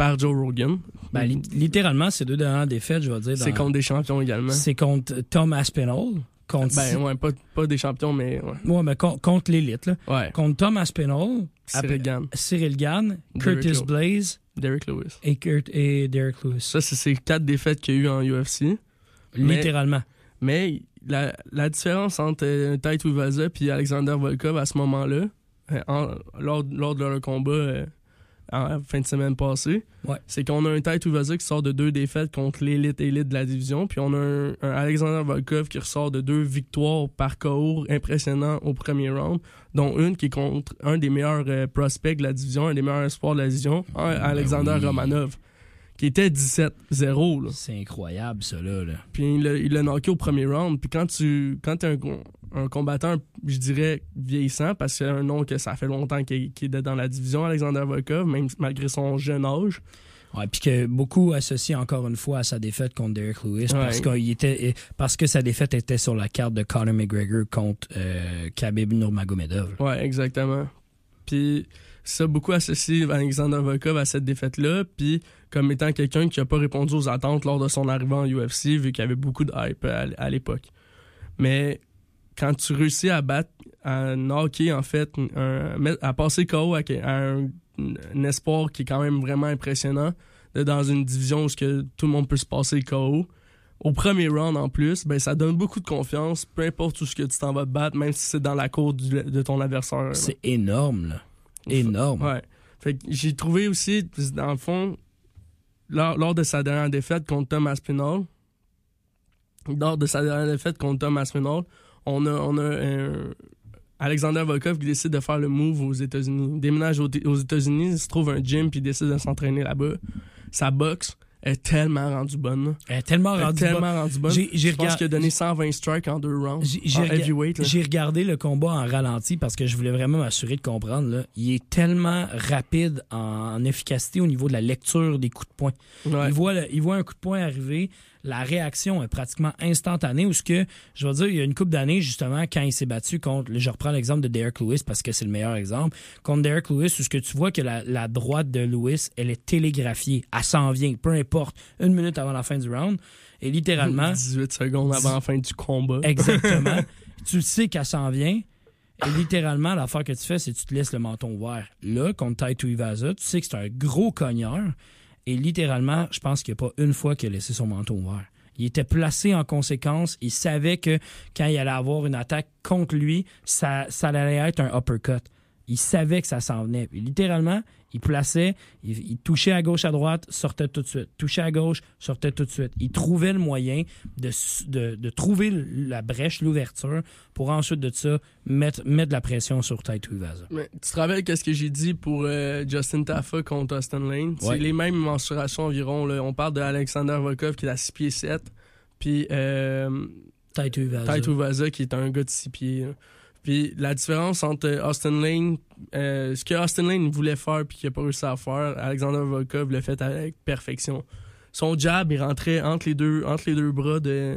Par Joe Rogan. Ben, li- littéralement, ces deux dernières défaites, je vais dire. C'est contre des champions également. C'est contre Tom Aspinall. Contre, Ben, ouais, pas, pas des champions, mais ouais. Ouais, mais con- contre l'élite. là. Ouais. Contre Tom Aspinall, Cyril Gann, Cyril Gann, Curtis Lewis. Blaze Derek Lewis. et, Kurt, et Derek Lewis. Ça, c'est ces quatre défaites qu'il y a eu en UFC. Littéralement. Mais la, la différence entre euh, Taito Vaza et Alexander Volkov à ce moment-là, euh, lors, lors de leur combat euh, en fin de semaine passée, Ouais. c'est qu'on a un Taito Vaza qui sort de deux défaites contre l'élite élite de la division, puis on a un, un Alexander Volkov qui ressort de deux victoires par KO impressionnants au premier round, dont une qui est contre un des meilleurs euh, prospects de la division, un des meilleurs espoirs de la division, un Alexander oui. Romanov, qui était 17-0. là. C'est incroyable, ça, là. là. Puis il l'a- knocké au premier round. Puis quand tu quand t'es un, un combattant, je dirais, vieillissant, parce que c'est un nom que ça fait longtemps qu'il est dans la division, Alexander Volkov, même malgré son jeune âge. Ouais, puis que beaucoup associent encore une fois à sa défaite contre Derek Lewis parce, Ouais. qu'il était, parce que sa défaite était sur la carte de Conor McGregor contre euh, Khabib Nurmagomedov. Ouais, exactement. Puis ça, beaucoup associe Alexander Volkov à cette défaite-là, puis comme étant quelqu'un qui a pas répondu aux attentes lors de son arrivée en UFC, vu qu'il y avait beaucoup de hype à, à l'époque. Mais quand tu réussis à battre, à knocker, en fait, un- à passer KO à, un, un espoir qui est quand même vraiment impressionnant, de- dans une division où que tout le monde peut se passer KO, au premier round en plus, ben ça donne beaucoup de confiance, peu importe où ce que tu t'en vas te battre, même si c'est dans la cour du- de ton adversaire. C'est énorme, là. Énorme. Ouais. Fait que j'ai trouvé aussi, dans le fond, lors, lors de sa dernière défaite contre Tom Aspinall, lors de sa dernière défaite contre Tom Aspinall, on a, on a un- Alexander Volkov qui décide de faire le move aux États-Unis. Il déménage aux, aux États-Unis, il se trouve un gym puis il décide de s'entraîner là-bas. Sa boxe est tellement rendue bonne. Elle est tellement rendue tellement rendue bonne. J'ai- j'ai Je pense regard- qu'il a donné 120 strikes en deux rounds. J'ai- j'ai en rega- heavyweight. là. J'ai regardé le combat en ralenti parce que je voulais vraiment m'assurer de comprendre. Là. Il est tellement rapide en, en efficacité au niveau de la lecture des coups de poing. Ouais. Il, voit le- il voit un coup de poing arriver, la réaction est pratiquement instantanée. Ou ce que, je veux dire, il y a une couple d'années, justement, quand il s'est battu contre, je reprends l'exemple de Derek Lewis parce que c'est le meilleur exemple, contre Derek Lewis, où ce que tu vois que la, la droite de Lewis, elle est télégraphiée, elle s'en vient, peu importe, une minute avant la fin du round. Et littéralement, [laughs] 18 secondes avant la fin du combat. Exactement. [laughs] tu sais qu'elle s'en vient. Et littéralement, l'affaire que tu fais, c'est que tu te laisses le menton ouvert. Là, contre Taito Ivaza, tu sais que c'est un gros cogneur. Et littéralement, je pense qu'il n'y a pas une fois qu'il a laissé son menton ouvert. Il était placé en conséquence. Il savait que quand il allait avoir une attaque contre lui, ça, ça allait être un uppercut. Il savait que ça s'en venait. Puis littéralement, il plaçait, il, il touchait à gauche, à droite, sortait tout de suite. Touchait à gauche, sortait tout de suite. Il trouvait le moyen de, de, de trouver la brèche, l'ouverture, pour ensuite de ça mettre, mettre de la pression sur Taito. Mais tu te rappelles qu'est-ce que j'ai dit pour euh, Justin Taffa contre Austin Lane? Ouais. C'est les mêmes mensurations environ. Là. On parle de Alexander Volkov qui est à 6 pieds 7, puis euh, Taito qui est un gars de 6 pieds. là. Puis la différence entre Austin Lane, euh, ce que Austin Lane voulait faire puis qu'il n'a pas réussi à faire, Alexander Volkov l'a fait avec perfection. Son jab, il rentrait entre les deux, entre les deux bras de,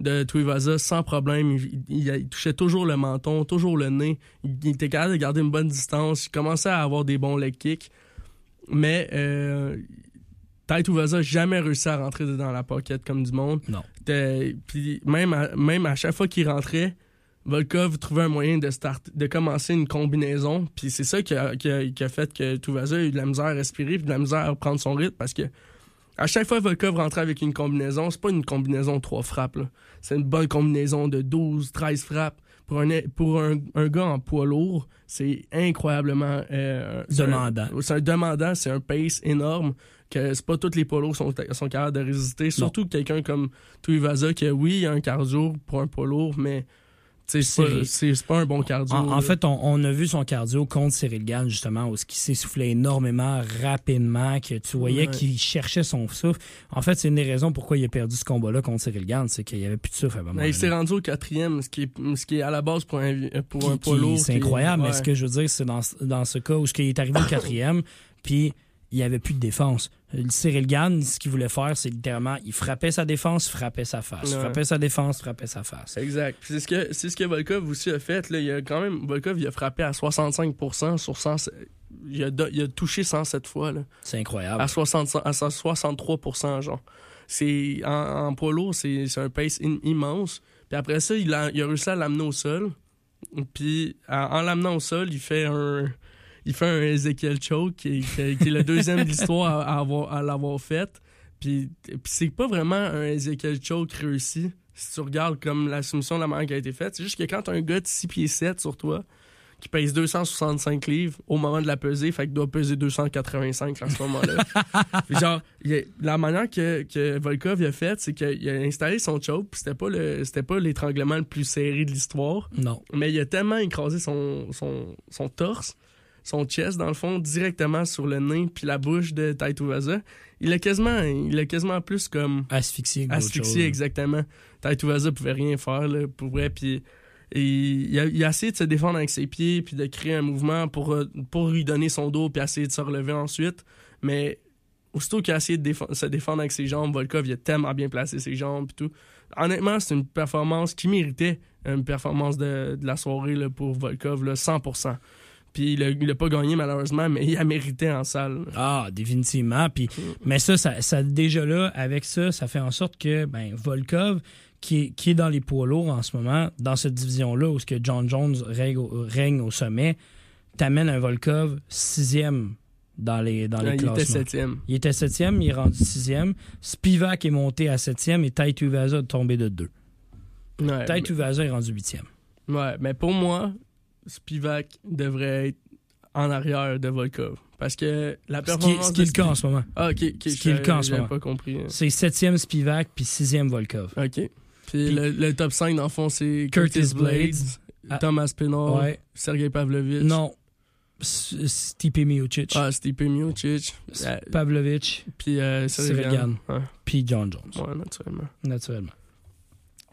de Tuivasa sans problème. Il, il- il touchait toujours le menton, toujours le nez. Il, il était capable de garder une bonne distance. Il commençait à avoir des bons leg kicks. Mais euh, Taito Vaza n'a jamais réussi à rentrer dans la pocket comme du monde. Non. Puis même à, même à chaque fois qu'il rentrait, Volkov trouvait un moyen de, start, de commencer une combinaison. Puis c'est ça qui a, qui, a, qui a fait que Tuivasa a eu de la misère à respirer puis de la misère à prendre son rythme parce que à chaque fois que Volkov rentrait avec une combinaison, c'est pas une combinaison de trois frappes. C'est une bonne combinaison de 12, 13 frappes. Pour un, pour un, un gars en poids lourd, c'est incroyablement... euh, c'est un- Demandant. c'est un demandant, c'est un pace énorme que c'est pas tous les poids lourds sont, sont capables de résister. Surtout quelqu'un comme Tuivasa qui, oui, il a un cardio pour un poids lourd, mais c'est pas- un bon cardio. En, fait, on, on a vu son cardio contre Cyril Gann, justement, où ce qui s'essoufflait énormément, rapidement, que tu voyais Ouais. qu'il cherchait son souffle. En fait, c'est une des raisons pourquoi il a perdu ce combat-là contre Cyril Gann, c'est qu'il n'y avait plus de souffle à un moment Mais il s'est rendu au quatrième, ce qui est, ce qui est à la base pour un, pour un poids qui- lourd. C'est incroyable, mais ce que je veux dire, c'est dans, dans ce cas où ce qu'il est arrivé au quatrième, puis il n'y avait plus de défense. Le Cyril Gann, ce qu'il voulait faire, c'est littéralement, il frappait sa défense, frappait sa face. Ouais. Frappait sa défense, frappait sa face. Exact. C'est ce que c'est ce que Volkov aussi a fait. Là. Il a quand même Volkov il a frappé à 65% sur 100. Il a, il a touché 107 fois là. C'est incroyable. À, 60, à 63% genre. C'est en, en poids lourd, c'est c'est un pace in- immense. Puis après ça, il a, il a réussi à l'amener au sol. Puis en, en l'amenant au sol, il fait un il fait un Ezekiel choke qui est, qui est- qui est le deuxième de l'histoire à, à avoir- à l'avoir fait. Puis, puis c'est pas vraiment un Ezekiel choke réussi. Si tu regardes comme la soumission de la manière qui a été faite, c'est juste que quand t'as un gars de 6 pieds 7 sur toi, qui pèse 265 livres au moment de la peser, fait qu'il doit peser 285 à ce moment-là. [laughs] Genre, a- la manière que, que Volkov a fait, c'est qu'il a installé son choke, puis c'était pas le c'était pas l'étranglement le plus serré de l'histoire, Non. mais il a tellement écrasé son, son, son torse, son chest dans le fond directement sur le nez puis la bouche de Taito Vaza. Il a quasiment il a quasiment plus comme Asphyxié. asphyxié exactement. Taito Vaza pouvait rien faire là, pour vrai puis et il, a, il a essayé de se défendre avec ses pieds puis de créer un mouvement pour, euh, pour lui donner son dos puis essayer de se relever ensuite. Mais aussitôt qu'il a essayé de se défendre avec ses jambes, Volkov il a tellement bien placé ses jambes puis tout. Honnêtement, c'est une performance qui méritait une performance de, de la soirée là, pour Volkov, là, 100%. Puis il a, il a pas gagné malheureusement, mais il a mérité en salle. Ah, définitivement. Puis, mais ça, ça, ça, déjà là, avec ça, ça fait en sorte que ben, Volkov, qui est, qui est dans les poids lourds en ce moment, dans cette division-là où ce que John Jones règne au, règne au sommet, t'amènes un Volkov sixième dans les, dans les il était septième. Il était septième, il est rendu sixième. Spivak est monté à septième et Taito Vaza est tombé de deux. Ouais, Taito est rendu huitième. Ouais, mais pour moi, Spivak devrait être en arrière de Volkov. Parce que la Ce qui, est- performance. ce qui est le cas en ce moment. Ah, ok, ce qui est le cas en ce moment. pas compris. C'est septième Spivak puis sixième Volkov. Ok. Puis, le, le top 5, dans le fond, c'est Curtis Curtis, Blades, Blades. Ah. Thomas Pinot, Ouais. Sergei Pavlovich. Non. Stipe Miocic. Ah, Stipe Miocic. Pavlovich. Puis euh, Cyril Gann. Puis John Jones, ouais, naturellement. naturellement.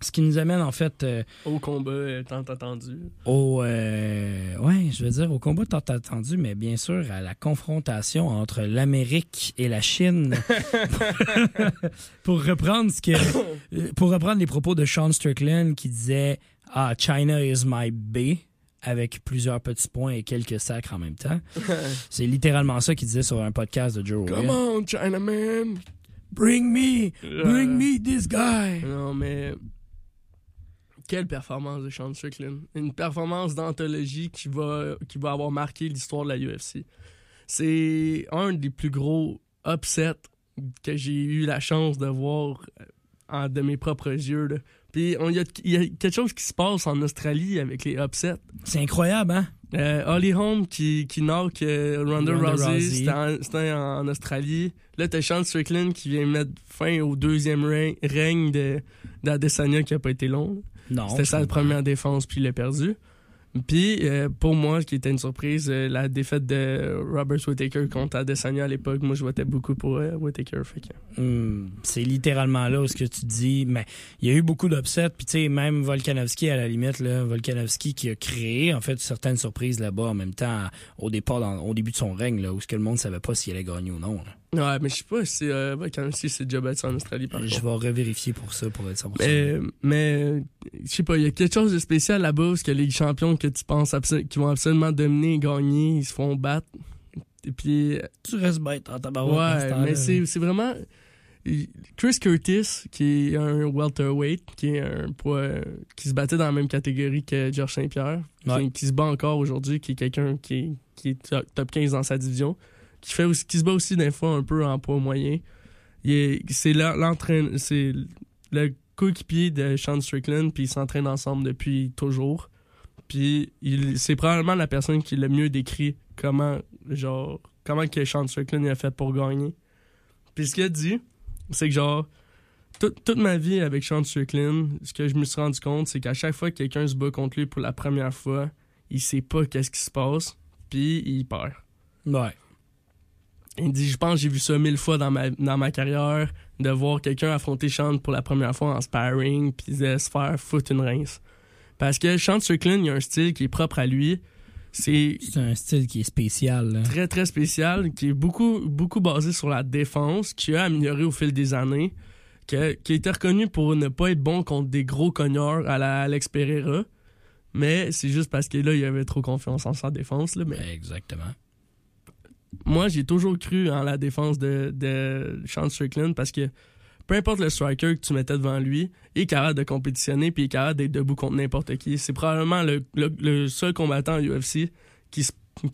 Ce qui nous amène en fait euh, Au combat euh, tant attendu. au, euh, ouais, je veux dire au combat tant attendu, mais bien sûr à la confrontation entre l'Amérique et la Chine. [laughs] [laughs] pour reprendre ce que, pour reprendre les propos de Sean Strickland qui disait ah China is my B avec plusieurs petits points et quelques sacres en même temps. [laughs] C'est littéralement ça qu'il disait sur un podcast de Joe Come Rogan. on, Chinaman! Bring me, bring me this guy. Non, mais. Quelle performance de Sean Strickland? Une performance d'anthologie qui va, qui va avoir marqué l'histoire de la UFC. C'est un des plus gros upsets que j'ai eu la chance de voir euh, en, de mes propres yeux. là. Puis il y, a- il y a quelque chose qui se passe en Australie avec les upsets. C'est incroyable, hein? Euh, Holly Holm qui, qui knock euh, Ronda, Ronda Rousey, c'était en, Australie. Là, t'as Sean Strickland qui vient mettre fin au deuxième reign- règne de d'Adesanya qui a pas été long. C'était sa première défense, puis il l'a perdu. Puis, euh, pour moi, ce qui était une surprise, euh, la défaite de Robert Whittaker contre Adesanya à l'époque, moi, je votais beaucoup pour euh, Whittaker. Que... Hum, c'est littéralement là où ce que tu dis. Mais il y a eu beaucoup d'upsets. Puis, tu sais, même Volkanovski, à la limite, là, Volkanovski qui a créé, en fait, certaines surprises là-bas en même temps, au départ, dans- au début de son règne, là, où ce que le monde savait pas s'il allait gagner ou non. là. Ouais, mais je sais pas si euh, Volkanovski s'est déjà battu en Australie, par Je vais revérifier pour ça, pour être 100%. Mais, mais je sais pas, il y a quelque chose de spécial là-bas, parce que les champions que tu penses qui vont absolument dominer et gagner, ils se font battre. Et puis, Tu restes bête en tabarouette. ouais, mais c'est c'est vraiment. Chris Curtis, qui est un welterweight, qui est un poids qui se battait dans la même catégorie que Georges Saint-Pierre, Ouais. qui, qui se bat encore aujourd'hui, qui est quelqu'un qui, est- qui est top 15 dans sa division, qui fait qui se bat aussi des fois un peu en poids moyen. C'est c'est le coéquipier de Sean Strickland, puis ils s'entraînent ensemble depuis toujours. Puis c'est probablement la personne qui l'a mieux décrit comment genre comment que Sean Strickland a fait pour gagner. Puis ce qu'il a dit, c'est que genre toute, toute ma vie avec Sean Strickland, ce que je me suis rendu compte, c'est qu'à chaque fois que quelqu'un se bat contre lui pour la première fois, il sait pas qu'est-ce qui se passe, puis il perd. Ouais. Il dit, je pense j'ai vu ça mille fois dans ma, dans ma carrière, de voir quelqu'un affronter Sean pour la première fois en sparring, puis de se faire foutre une rince. Parce que Sean Strickland, il a un style qui est propre à lui. C'est C'est un style qui est spécial. là. très, très spécial, qui est beaucoup, beaucoup basé sur la défense, qui a amélioré au fil des années, que- qui a été reconnu pour ne pas être bon contre des gros cogneurs à la Alex Pereira. Mais c'est juste parce que là, il avait trop confiance en sa défense. Là, mais Exactement. Moi, j'ai toujours cru en la défense de, de Sean Strickland parce que peu importe le striker que tu mettais devant lui, il est capable de compétitionner puis il est capable d'être debout contre n'importe qui. C'est probablement le, seul combattant à UFC qui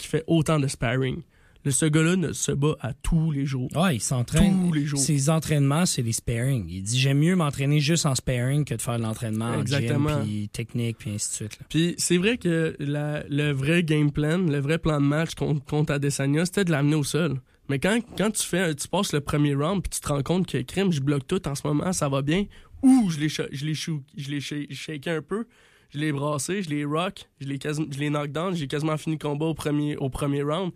fait autant de sparring. Le, ce gars-là se bat à tous les jours. Ouais, il s'entraîne. Tous les jours. Ses entraînements, c'est les sparring. Il dit j'aime mieux m'entraîner juste en sparring que de faire de l'entraînement en gym, puis technique, puis ainsi de suite. là. Puis c'est vrai que la- le vrai game plan, le vrai plan de match contre, contre Adesanya, c'était de l'amener au sol. Mais quand, quand tu fais, tu passes le premier round puis tu te rends compte que crime, je bloque tout en ce moment, ça va bien. Ou je l'ai je l'ai je un peu, je l'ai brassé, je l'ai rock, je l'ai quasi- je l'ai knock down, j'ai quasiment fini le combat au premier, au premier round.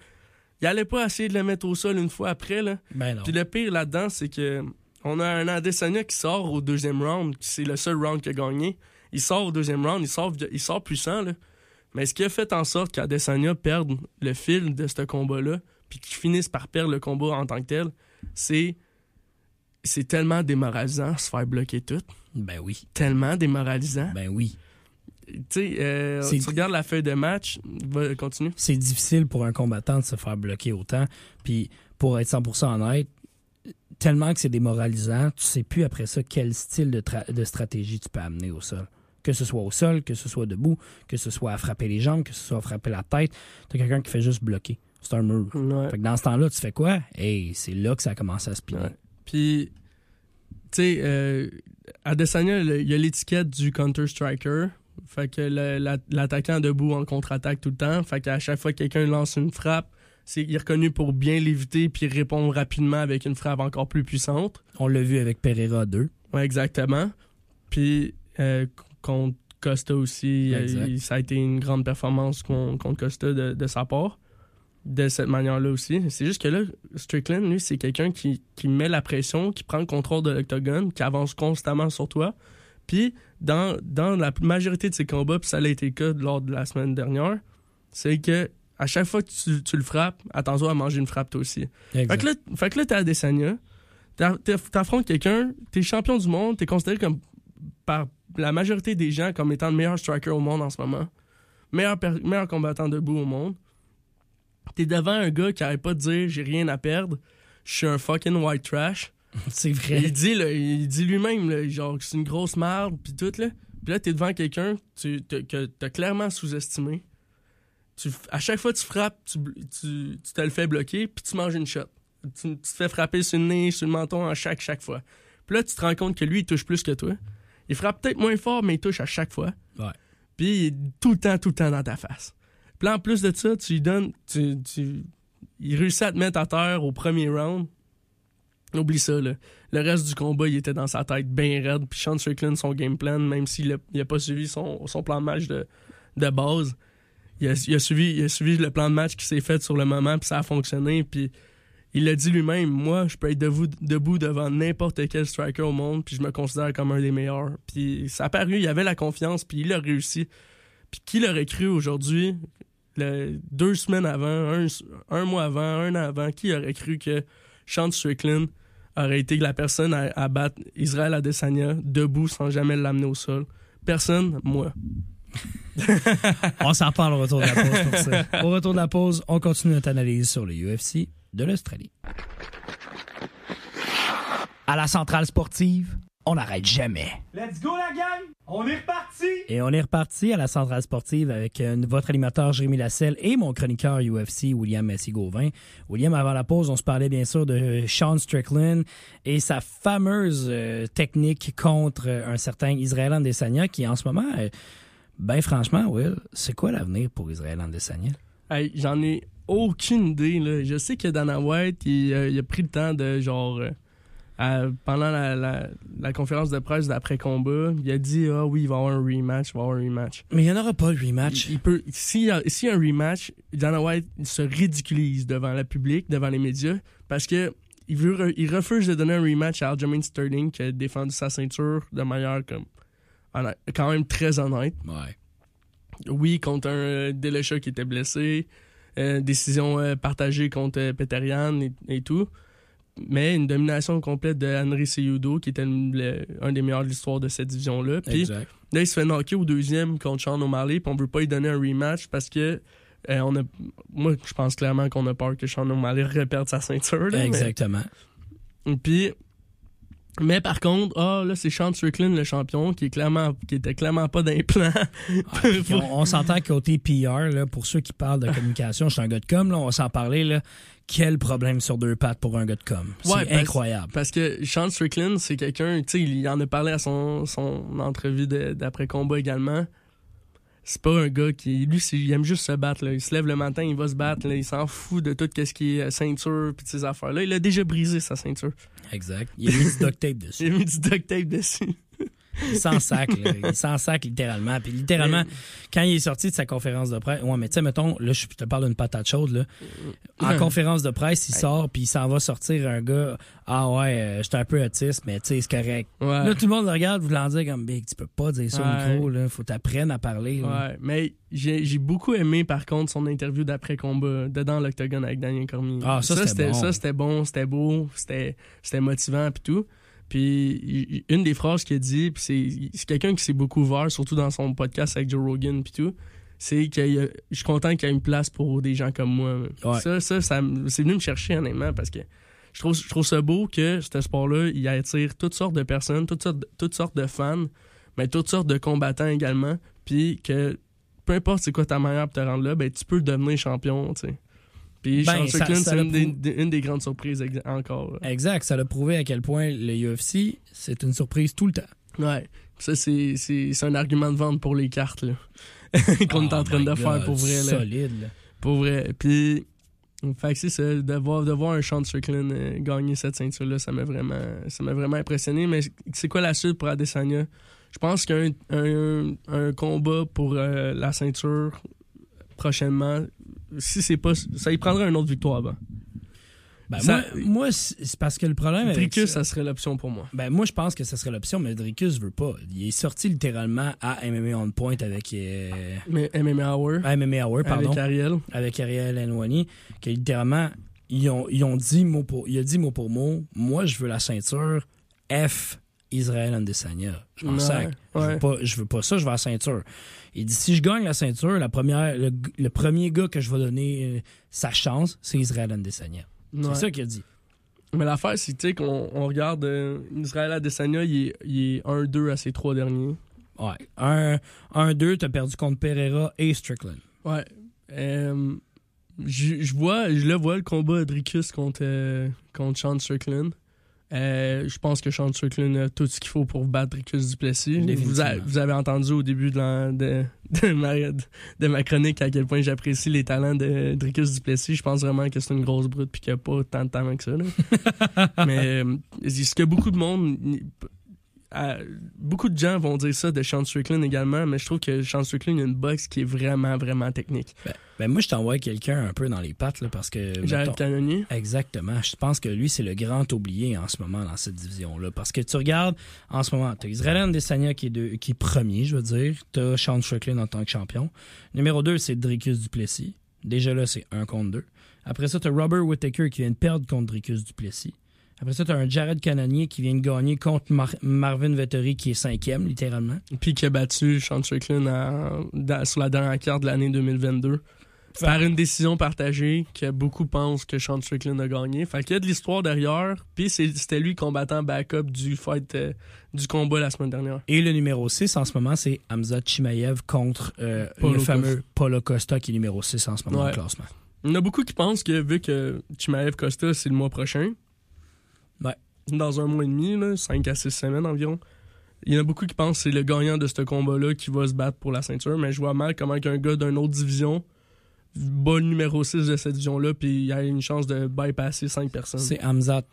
Il allait pas essayer de le mettre au sol une fois après là. Ben. Puis le pire là-dedans, c'est que on a un Adesanya qui sort au deuxième round, c'est le seul round qu'il a gagné. Il sort au deuxième round, il sort, il sort puissant, là. Mais ce qui a fait en sorte qu'Adesanya perde le fil de ce combat-là, puis qu'il finisse par perdre le combat en tant que tel, c'est c'est tellement démoralisant se faire bloquer tout. Ben oui. Tellement démoralisant. Ben oui. Tu sais, euh, tu regardes la feuille de match, va, continue. C'est difficile pour un combattant de se faire bloquer autant. Puis pour être 100% honnête, tellement que c'est démoralisant, tu sais plus après ça quel style de, de stratégie tu peux amener au sol. Que ce soit au sol, que ce soit debout, que ce soit à frapper les jambes, que ce soit à frapper la tête. T'as quelqu'un qui fait juste bloquer. C'est un mur. Ouais. Fait que dans ce temps-là, tu fais quoi? Hey, c'est là que ça a commencé à spinner. Ouais. Puis, tu sais, euh, Adesanya, le- il y a l'étiquette du counter-striker. Fait que l'attaquant debout en contre-attaque tout le temps. Fait qu'à chaque fois que quelqu'un lance une frappe, c'est, il est reconnu pour bien l'éviter puis répondre rapidement avec une frappe encore plus puissante. On l'a vu avec Pereira 2. Ouais, exactement. Puis, euh, contre Costa aussi, il- ça a été une grande performance con- contre Costa de, de sa part. De cette manière-là aussi. C'est juste que là, Strickland, lui, c'est quelqu'un qui, qui met la pression, qui prend le contrôle de l'octogone, qui avance constamment sur toi. Puis, dans, dans la majorité de ses combats, puis ça a été le cas lors de la semaine dernière, c'est que à chaque fois que tu, tu le frappes, attends-toi à manger une frappe toi aussi. Fait que là, fait que là t'es à Desania, t'affrontes quelqu'un, t'es champion du monde, t'es considéré comme par la majorité des gens comme étant le meilleur striker au monde en ce moment, meilleur, meilleur combattant debout au monde. T'es devant un gars qui arrête pas de dire j'ai rien à perdre, je suis un fucking white trash. [laughs] C'est vrai. il dit, là, il dit lui-même, genre, que c'est une grosse merde, puis tout, là. Puis là, t'es devant quelqu'un tu, t'as- que t'as clairement sous-estimé. Tu, à chaque fois que tu frappes, tu, tu, tu te le fais bloquer, puis tu manges une shot. Tu, tu te fais frapper sur le nez, sur le menton à chaque, chaque fois. Puis là, tu te rends compte que lui, il touche plus que toi. Il frappe peut-être moins fort, mais il touche à chaque fois. Ouais. Puis il est tout le temps, tout le temps dans ta face. Puis là, en plus de ça, tu lui donnes. Tu, tu- il réussit à te mettre à terre au premier round. Oublie ça. Le reste du combat, il était dans sa tête bien raide. Puis Sean Strickland, son game plan, même s'il a, il a pas suivi son, plan de match de, de base, il a, suivi, il suivi le plan de match qui s'est fait sur le moment, puis ça a fonctionné. Puis il l'a dit lui-même, moi, je peux être debout, devant n'importe quel striker au monde, puis je me considère comme un des meilleurs. Puis ça a paru, il avait la confiance, puis il a réussi. Puis qui l'aurait cru aujourd'hui, deux semaines avant, un, un mois avant, un an avant, qui aurait cru que Sean Strickland aurait été la personne à, à battre Israël Adesanya debout sans jamais l'amener au sol? Personne, moi. [laughs] on s'en parle au retour de la pause pour ça. Au retour de la pause, on continue notre analyse sur le UFC de l'Australie. À la centrale sportive, on n'arrête jamais. Let's go la gang! On est reparti! Et on est reparti à la centrale sportive avec euh, votre animateur Jérémy Lasselle et mon chroniqueur UFC William Messi-Gauvin. William, avant la pause, on se parlait bien sûr de Sean Strickland et sa fameuse euh, technique contre euh, un certain Israël Adesanya qui en ce moment, euh, ben franchement, Will, c'est quoi l'avenir pour Israël Adesanya? Hey, J'en ai aucune idée. Là. Je sais que Dana White, il, euh, il a pris le temps de genre. À- pendant la, la- la conférence de presse d'après-combat, il a dit Ah oui, il va y avoir un rematch, il va y avoir un rematch. Mais il n'y en aura pas de rematch. Il, il peut, un rematch, Dana White se ridiculise devant le public, devant les médias, parce que il, veut, il refuse de donner un rematch à Aljamain Sterling qui a défendu sa ceinture de manière comme quand même très honnête. Ouais. Oui, contre un euh, qui était blessé. euh, décision euh, partagée contre euh, Peterian et, et tout. Mais une domination complète de Henry Seyudo, qui était le- un des meilleurs de l'histoire de cette division-là. Puis là, il se fait knocker au deuxième contre Sean O'Malley, puis on veut pas lui donner un rematch parce que euh, on a, moi, je pense clairement qu'on a peur que Sean O'Malley reperde sa ceinture. là, mais- Exactement. puis, mais par contre, ah là c'est Sean Strickland le champion qui est clairement, qui était clairement pas d'implant. Puis on, on s'entend côté PR, là, pour ceux qui parlent de communication, je suis un gars de com, là, on va s'en parler. Là, quel problème sur deux pattes pour un gars de com. C'est Ouais, parce- incroyable. Parce que Sean Strickland, c'est quelqu'un, tu sais, il en a parlé à son, son entrevue d'après-combat également. C'est pas un gars qui. Lui, il aime juste se battre. Là. Il se lève le matin, il va se battre. là. Il s'en fout de tout ce qui est euh, ceinture puis de ces affaires-là. Il a déjà brisé sa ceinture. Exact. Il a mis du duct tape [laughs] Il dessus. a mis du duct tape dessus. Il s'en sac, là. Il s'en sac littéralement. Puis littéralement, quand il est sorti de sa conférence de presse, ouais, mais tu sais, mettons, là, je te parle d'une patate chaude, là. En conférence de presse, il sort, puis il s'en va sortir un gars. Ah ouais, euh, j'étais un peu autiste, mais tu sais, c'est correct. Ouais. Là, tout le monde le regarde, voulant dire comme Big, tu peux pas dire ça au micro, là. Faut t'apprendre à parler, là. Ouais, mais j'ai beaucoup aimé par contre son interview d'après-combat dedans l'octogone avec Daniel Cormier. Ah, ça, c'était bon. Ça, c'était bon, c'était beau, c'était c'était motivant puis tout. Puis une des phrases qu'il a dit, puis c'est c'est quelqu'un qui s'est beaucoup ouvert, surtout dans son podcast avec Joe Rogan puis tout, c'est que je suis content qu'il y ait une place pour des gens comme moi. Ouais. Ça, ça, ça c'est venu me chercher honnêtement parce que je trouve, je trouve ça beau que ce sport-là, il attire toutes sortes de personnes, toutes sortes, de- toutes sortes de fans, mais toutes sortes de combattants également. Puis que peu importe c'est quoi ta manière pour te rendre là, ben tu peux devenir champion, tu sais. Puis Ben, Sean Strickland, c'est une, des- prou- des- une des grandes surprises encore. là. Exact. Ça l'a prouvé à quel point le UFC, c'est une surprise tout le temps. Ouais. Ça, c'est, un argument de vente pour les cartes. [laughs] Qu'on est en Oh train de faire pour vrai, là. Solide, là. Pour vrai. Puis, fait c'est ça, de voir, de voir un Sean Strickland euh, gagner cette ceinture-là, ça m'a vraiment, ça vraiment impressionné. Mais c'est quoi la suite pour Adesanya? Je pense qu'un un, un combat pour euh, la ceinture prochainement, si c'est pas. Ça y prendrait une autre victoire avant. Ben, Ça- moi, moi, c'est parce que le problème avec Dricus, ça, ça serait l'option pour moi. ben, moi, je pense que ça serait l'option, mais Dricus veut pas. Il est sorti littéralement à MMA On Point avec euh, Mais MMA Hour, à MMA Hour, pardon, avec Ariel. avec Ariel Henwani, que littéralement, ils ont, ils ont dit mot pour, il a dit mot pour mot, moi, je veux la ceinture F Israël Adesanya. Je m'en Ouais, sac. Je, veux pas, je veux pas ça, je veux la ceinture. Il dit, si je gagne la ceinture, la première, le, le premier gars que je vais donner euh, sa chance, c'est Israël Adesanya. Ouais. C'est ça qu'il a dit. Mais l'affaire, c'est tu sais, qu'on on regarde euh, Israël Adesanya, il est, il est 1-2 à ses trois derniers. Ouais. 1-2, t'as perdu contre Pereira et Strickland. Ouais. Euh, je je vois, je le vois le combat Dricus contre, euh, contre Sean Strickland. Euh, je pense que Sean Strickland a tout ce qu'il faut pour battre Dricus Duplessis. Vous, Définitivement. a- vous avez entendu au début de, la- de, de ma, de ma chronique à quel point j'apprécie les talents de Dricus Duplessis. Je pense vraiment que c'est une grosse brute puis qu'il n'y a pas tant de talent que ça. là. [laughs] Mais euh, ce que beaucoup de monde. Euh, beaucoup de gens vont dire ça de Sean Strickland également, mais je trouve que Sean Strickland a une boxe qui est vraiment, vraiment technique. Ben, ben, moi, je t'envoie quelqu'un un peu dans les pattes, là, parce que. Jared Cannonier. Exactement. Je pense que lui, c'est le grand oublié en ce moment dans cette division-là. Parce que tu regardes, en ce moment, tu as Israël Adesanya qui est, deux- qui est premier, je veux dire. Tu as Sean Strickland en tant que champion. Numéro 2, c'est Dricus Duplessis. Déjà là, c'est un contre deux. Après ça, tu as Robert Whittaker qui vient de perdre contre Dricus Duplessis. Après ça, tu as un Jared Cannonier qui vient de gagner contre Mar- Marvin Vettori, qui est cinquième, littéralement. Puis qui a battu Sean Strickland à- sur la dernière carte de l'année 2022. Par une décision partagée que beaucoup pensent que Sean Strickland a gagné. Fait qu'il y a de l'histoire derrière. Puis c'est- c'était lui combattant backup du fight euh, du combat la semaine dernière. Et le numéro 6 en ce moment, c'est Hamza Chimaev contre euh, le fameux. Paulo Costa, qui est numéro 6 en ce moment Ouais. au classement. Il y en a beaucoup qui pensent que vu que Chimaev Costa, c'est le mois prochain. Dans un mois et demi, 5 à 6 semaines environ. Il y en a beaucoup qui pensent que c'est le gagnant de ce combat-là qui va se battre pour la ceinture, mais je vois mal comment qu'un gars d'une autre division bat le numéro 6 de cette division-là, puis il a une chance de bypasser 5 personnes. C'est Hamza.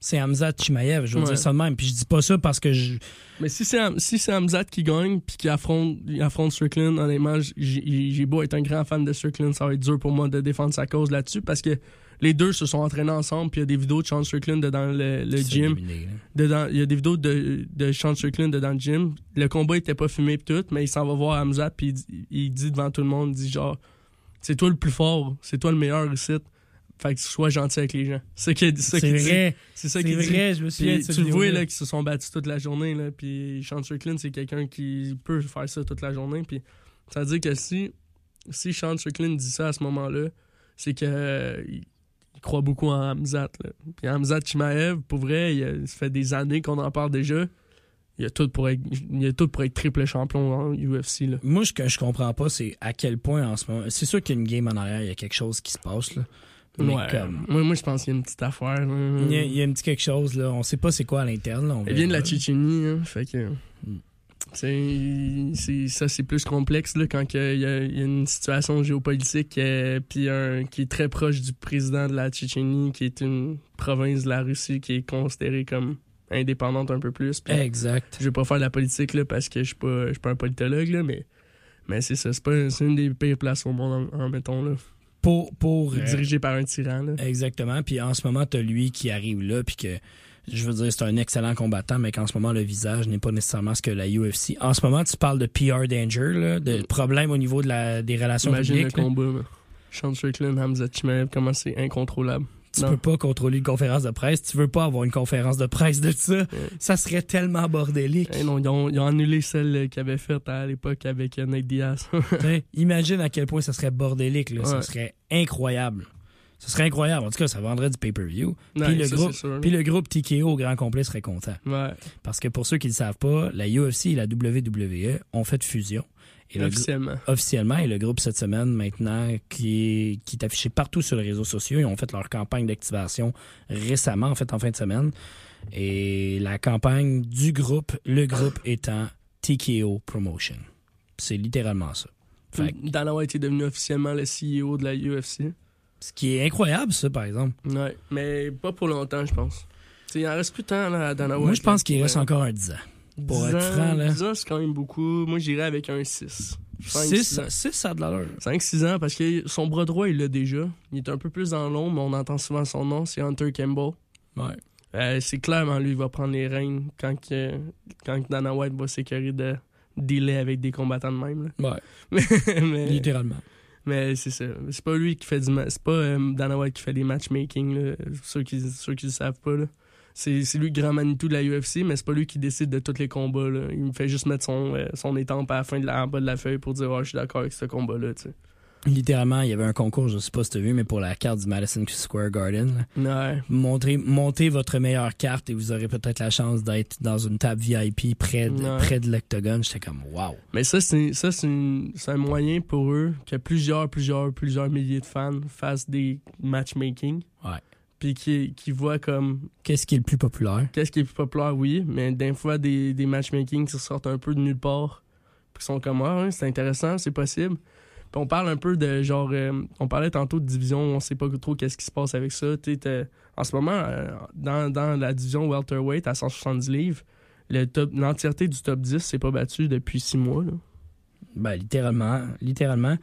C'est Hamza Chimaev, je veux Ouais. dire ça de même. Puis je dis pas ça parce que je. Mais si c'est si c'est Hamzat qui gagne puis qui affronte, affronte Strickland, honnêtement, j'ai beau être un grand fan de Strickland, ça va être dur pour moi de défendre sa cause là-dessus parce que les deux se sont entraînés ensemble puis il y a des vidéos de Sean Strickland dans le, le c'est gym. éliminé, là. Dedans, il y a des vidéos de, de Sean Strickland dans le gym. Le combat était pas filmé pis tout, mais il s'en va voir Hamzat puis il, dit- il dit devant tout le monde, il dit genre, c'est toi le plus fort, c'est toi le meilleur ici. Fait que sois gentil avec les gens. C'est c'est ça C'est qu'il dit. vrai. C'est ça C'est qu'il dit. vrai, je me souviens tu le vois là qu'ils se sont battus toute la journée là, puis Sean Strickland c'est quelqu'un qui peut faire ça toute la journée puis ça veut dire que si si Sean Strickland dit ça à ce moment-là, c'est que euh, il, il croit beaucoup en Hamzat là. Puis Hamzat Chimaev pour vrai, il, a- ça fait des années qu'on en parle déjà. Il a tout pour être il a tout pour être triple champion en UFC là. Moi, ce que je comprends pas, c'est à quel point en ce moment. C'est sûr qu'il y a une game en arrière, il y a quelque chose qui se passe, là. Mais Ouais. comme. Moi, moi je pense qu'il y a une petite affaire. Il y, a, il y a un petit quelque chose, là. On sait pas c'est quoi à l'interne, Elle vient de la. Tchétchénie, hein, fait que. C'est- ça, c'est plus complexe là, quand il y, a, il y a une situation géopolitique euh, puis un- qui est très proche du président de la Tchétchénie, qui est une province de la Russie qui est considérée comme indépendante un peu plus. Exact. Je vais pas faire de la politique là, parce que je suis pas, je suis pas un politologue, là, mais, mais c'est ça. C'est pas- c'est une des pires places au monde, en, en mettons, là, Pour. pour euh, dirigée par un tyran. Là. Exactement. Puis en ce moment, t'as lui qui arrive là, puis que. Je veux dire, c'est un excellent combattant, mais qu'en ce moment, le visage n'est pas nécessairement ce que la UFC. En ce moment, tu parles de PR danger, là, de problèmes au niveau de la, des relations Imagine le publiques. là. combat. là. Sean Strickland, Hamza Chimaev, comment c'est incontrôlable. Tu Non. peux pas contrôler une conférence de presse. Tu veux pas avoir une conférence de presse de ça. Ça serait tellement bordélique. Eh non, ils, ont, ils ont annulé celle qu'ils avaient faite à l'époque avec Nate Diaz. [laughs] Imagine à quel point ça serait bordélique. Là. Ça serait incroyable. Ça serait incroyable. En tout cas, ça vendrait du pay-per-view. Puis le, groupe, puis le TKO au grand complet serait content. Ouais, Parce que pour ceux qui ne le savent pas, la UFC et la WWE ont fait fusion. Et le officiellement. officiellement, et le groupe cette semaine maintenant qui est, qui est affiché partout sur les réseaux sociaux, ils ont fait leur campagne d'activation récemment, en fait en fin de semaine. Et la campagne du groupe, le groupe étant TKO Promotion. C'est littéralement ça. Fait Dana White est devenu officiellement le CEO de la UFC. Ce qui est incroyable, ça, par exemple. Ouais, mais pas pour longtemps, je pense. T'sais, il en reste plus tant là, à Dana White. Moi, je pense qu'il reste euh, encore un 10 ans. pour 10 être ans- franc, là. 10 ans, c'est quand même beaucoup. Moi, j'irais avec un 6. 6, ça a de l'allure. 5-6 ans, parce que son bras droit, il l'a déjà. Il est un peu plus dans l'ombre, mais on entend souvent son nom, c'est Hunter Campbell. Ouais. Euh, c'est clairement lui qui va prendre les rênes quand, que, quand Dana White va s'écœurer de dealer avec des combattants de même. là. Ouais, [laughs] mais mais, littéralement. Mais c'est ça. C'est pas lui qui fait du C'est pas euh, qui fait des matchmaking. Ceux qui, ceux qui le savent pas, là. C'est, c'est lui grand Manitou de la UFC, mais c'est pas lui qui décide de tous les combats. Là. Il me fait juste mettre son, euh, étampe à la fin de la, bas de la feuille pour dire oh, je suis d'accord avec ce combat-là. tu sais. Littéralement, il y avait un concours, je sais pas si tu as vu, mais pour la carte du Madison Square Garden. Ouais. Montrez, montez votre meilleure carte et vous aurez peut-être la chance d'être dans une table VIP près de, Ouais. près de l'octogone. J'étais comme, wow. Mais ça, c'est, ça c'est, une- c'est un moyen pour eux que plusieurs, plusieurs, plusieurs milliers de fans fassent des matchmaking. Ouais. Puis qui, qui voient comme Qu'est-ce qui est le plus populaire? qu'est-ce qui est plus populaire, oui, mais des fois, des, des matchmaking qui sortent un peu de nulle part. Puis qui sont comme, ah, ouais, c'est intéressant, c'est possible. Puis on parle un peu de genre, euh, on parlait tantôt de division, on sait pas trop qu'est-ce qui se passe avec ça. T'as- en ce moment, euh, dans, dans la division welterweight à 170 livres, le top- l'entièreté du top 10 s'est pas battu depuis six mois. Là. Ben, littéralement. Littéralement.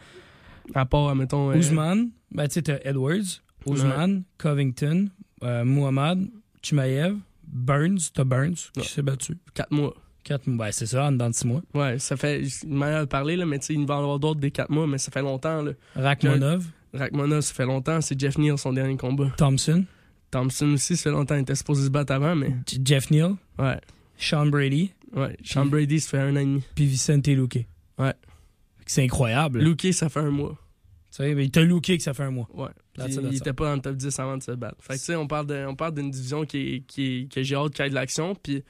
À part, mettons. euh, Ousmane, ben, tu sais, Edwards, Ousmane, Covington, Muhammad, Chimaev, Burns, t'as Burns qui s'est battu. quatre mois. Quatre mois. Ben, c'est ça, en dedans de six mois. Ouais, ça fait manière de parler, là, mais tu sais, il va en avoir d'autres des quatre mois, mais ça fait longtemps. Là. Rachmanov, Rachmanov, ça fait longtemps, c'est Jeff Neal, son dernier combat. Thompson. Thompson aussi, ça fait longtemps qu'il était supposé se battre avant, mais J- Jeff Neal, ouais. Sean Brady, Ouais. Sean Brady, ça fait un an et demi. puis Vicente Luque. Ouais. C'est incroyable. Luke, ça fait un mois. Tu sais, mais il t'a looké que ça fait un mois. Ouais. That's that's il it. était pas dans le top 10 avant de se battre. Fait que, tu sais, on parle de- on parle d'une division qui est, qui est- que j'ai hâte qu'il y ait de l'action. Puis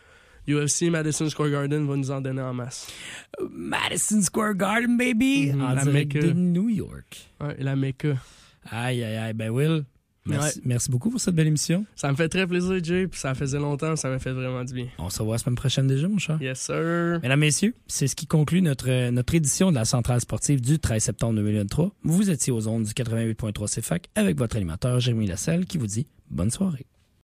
UFC, Madison Square Garden va nous en donner en masse. Madison Square Garden, baby! Mhm, en la Mecca. de New York. Ouais, la Mecca. Aïe, aïe, aïe. Ben, Will, merci, Ouais. merci beaucoup pour cette belle émission. Ça me fait très plaisir, Jay. Puis ça faisait longtemps, ça m'a fait vraiment du bien. On se revoit la semaine prochaine déjà, mon cher. Yes, sir. Mesdames, Messieurs, c'est ce qui conclut notre, notre édition de la Centrale sportive du 13 septembre 2023. Vous étiez aux ondes du 88.3 CFAC avec votre animateur Jérémy Lasselle qui vous dit bonne soirée.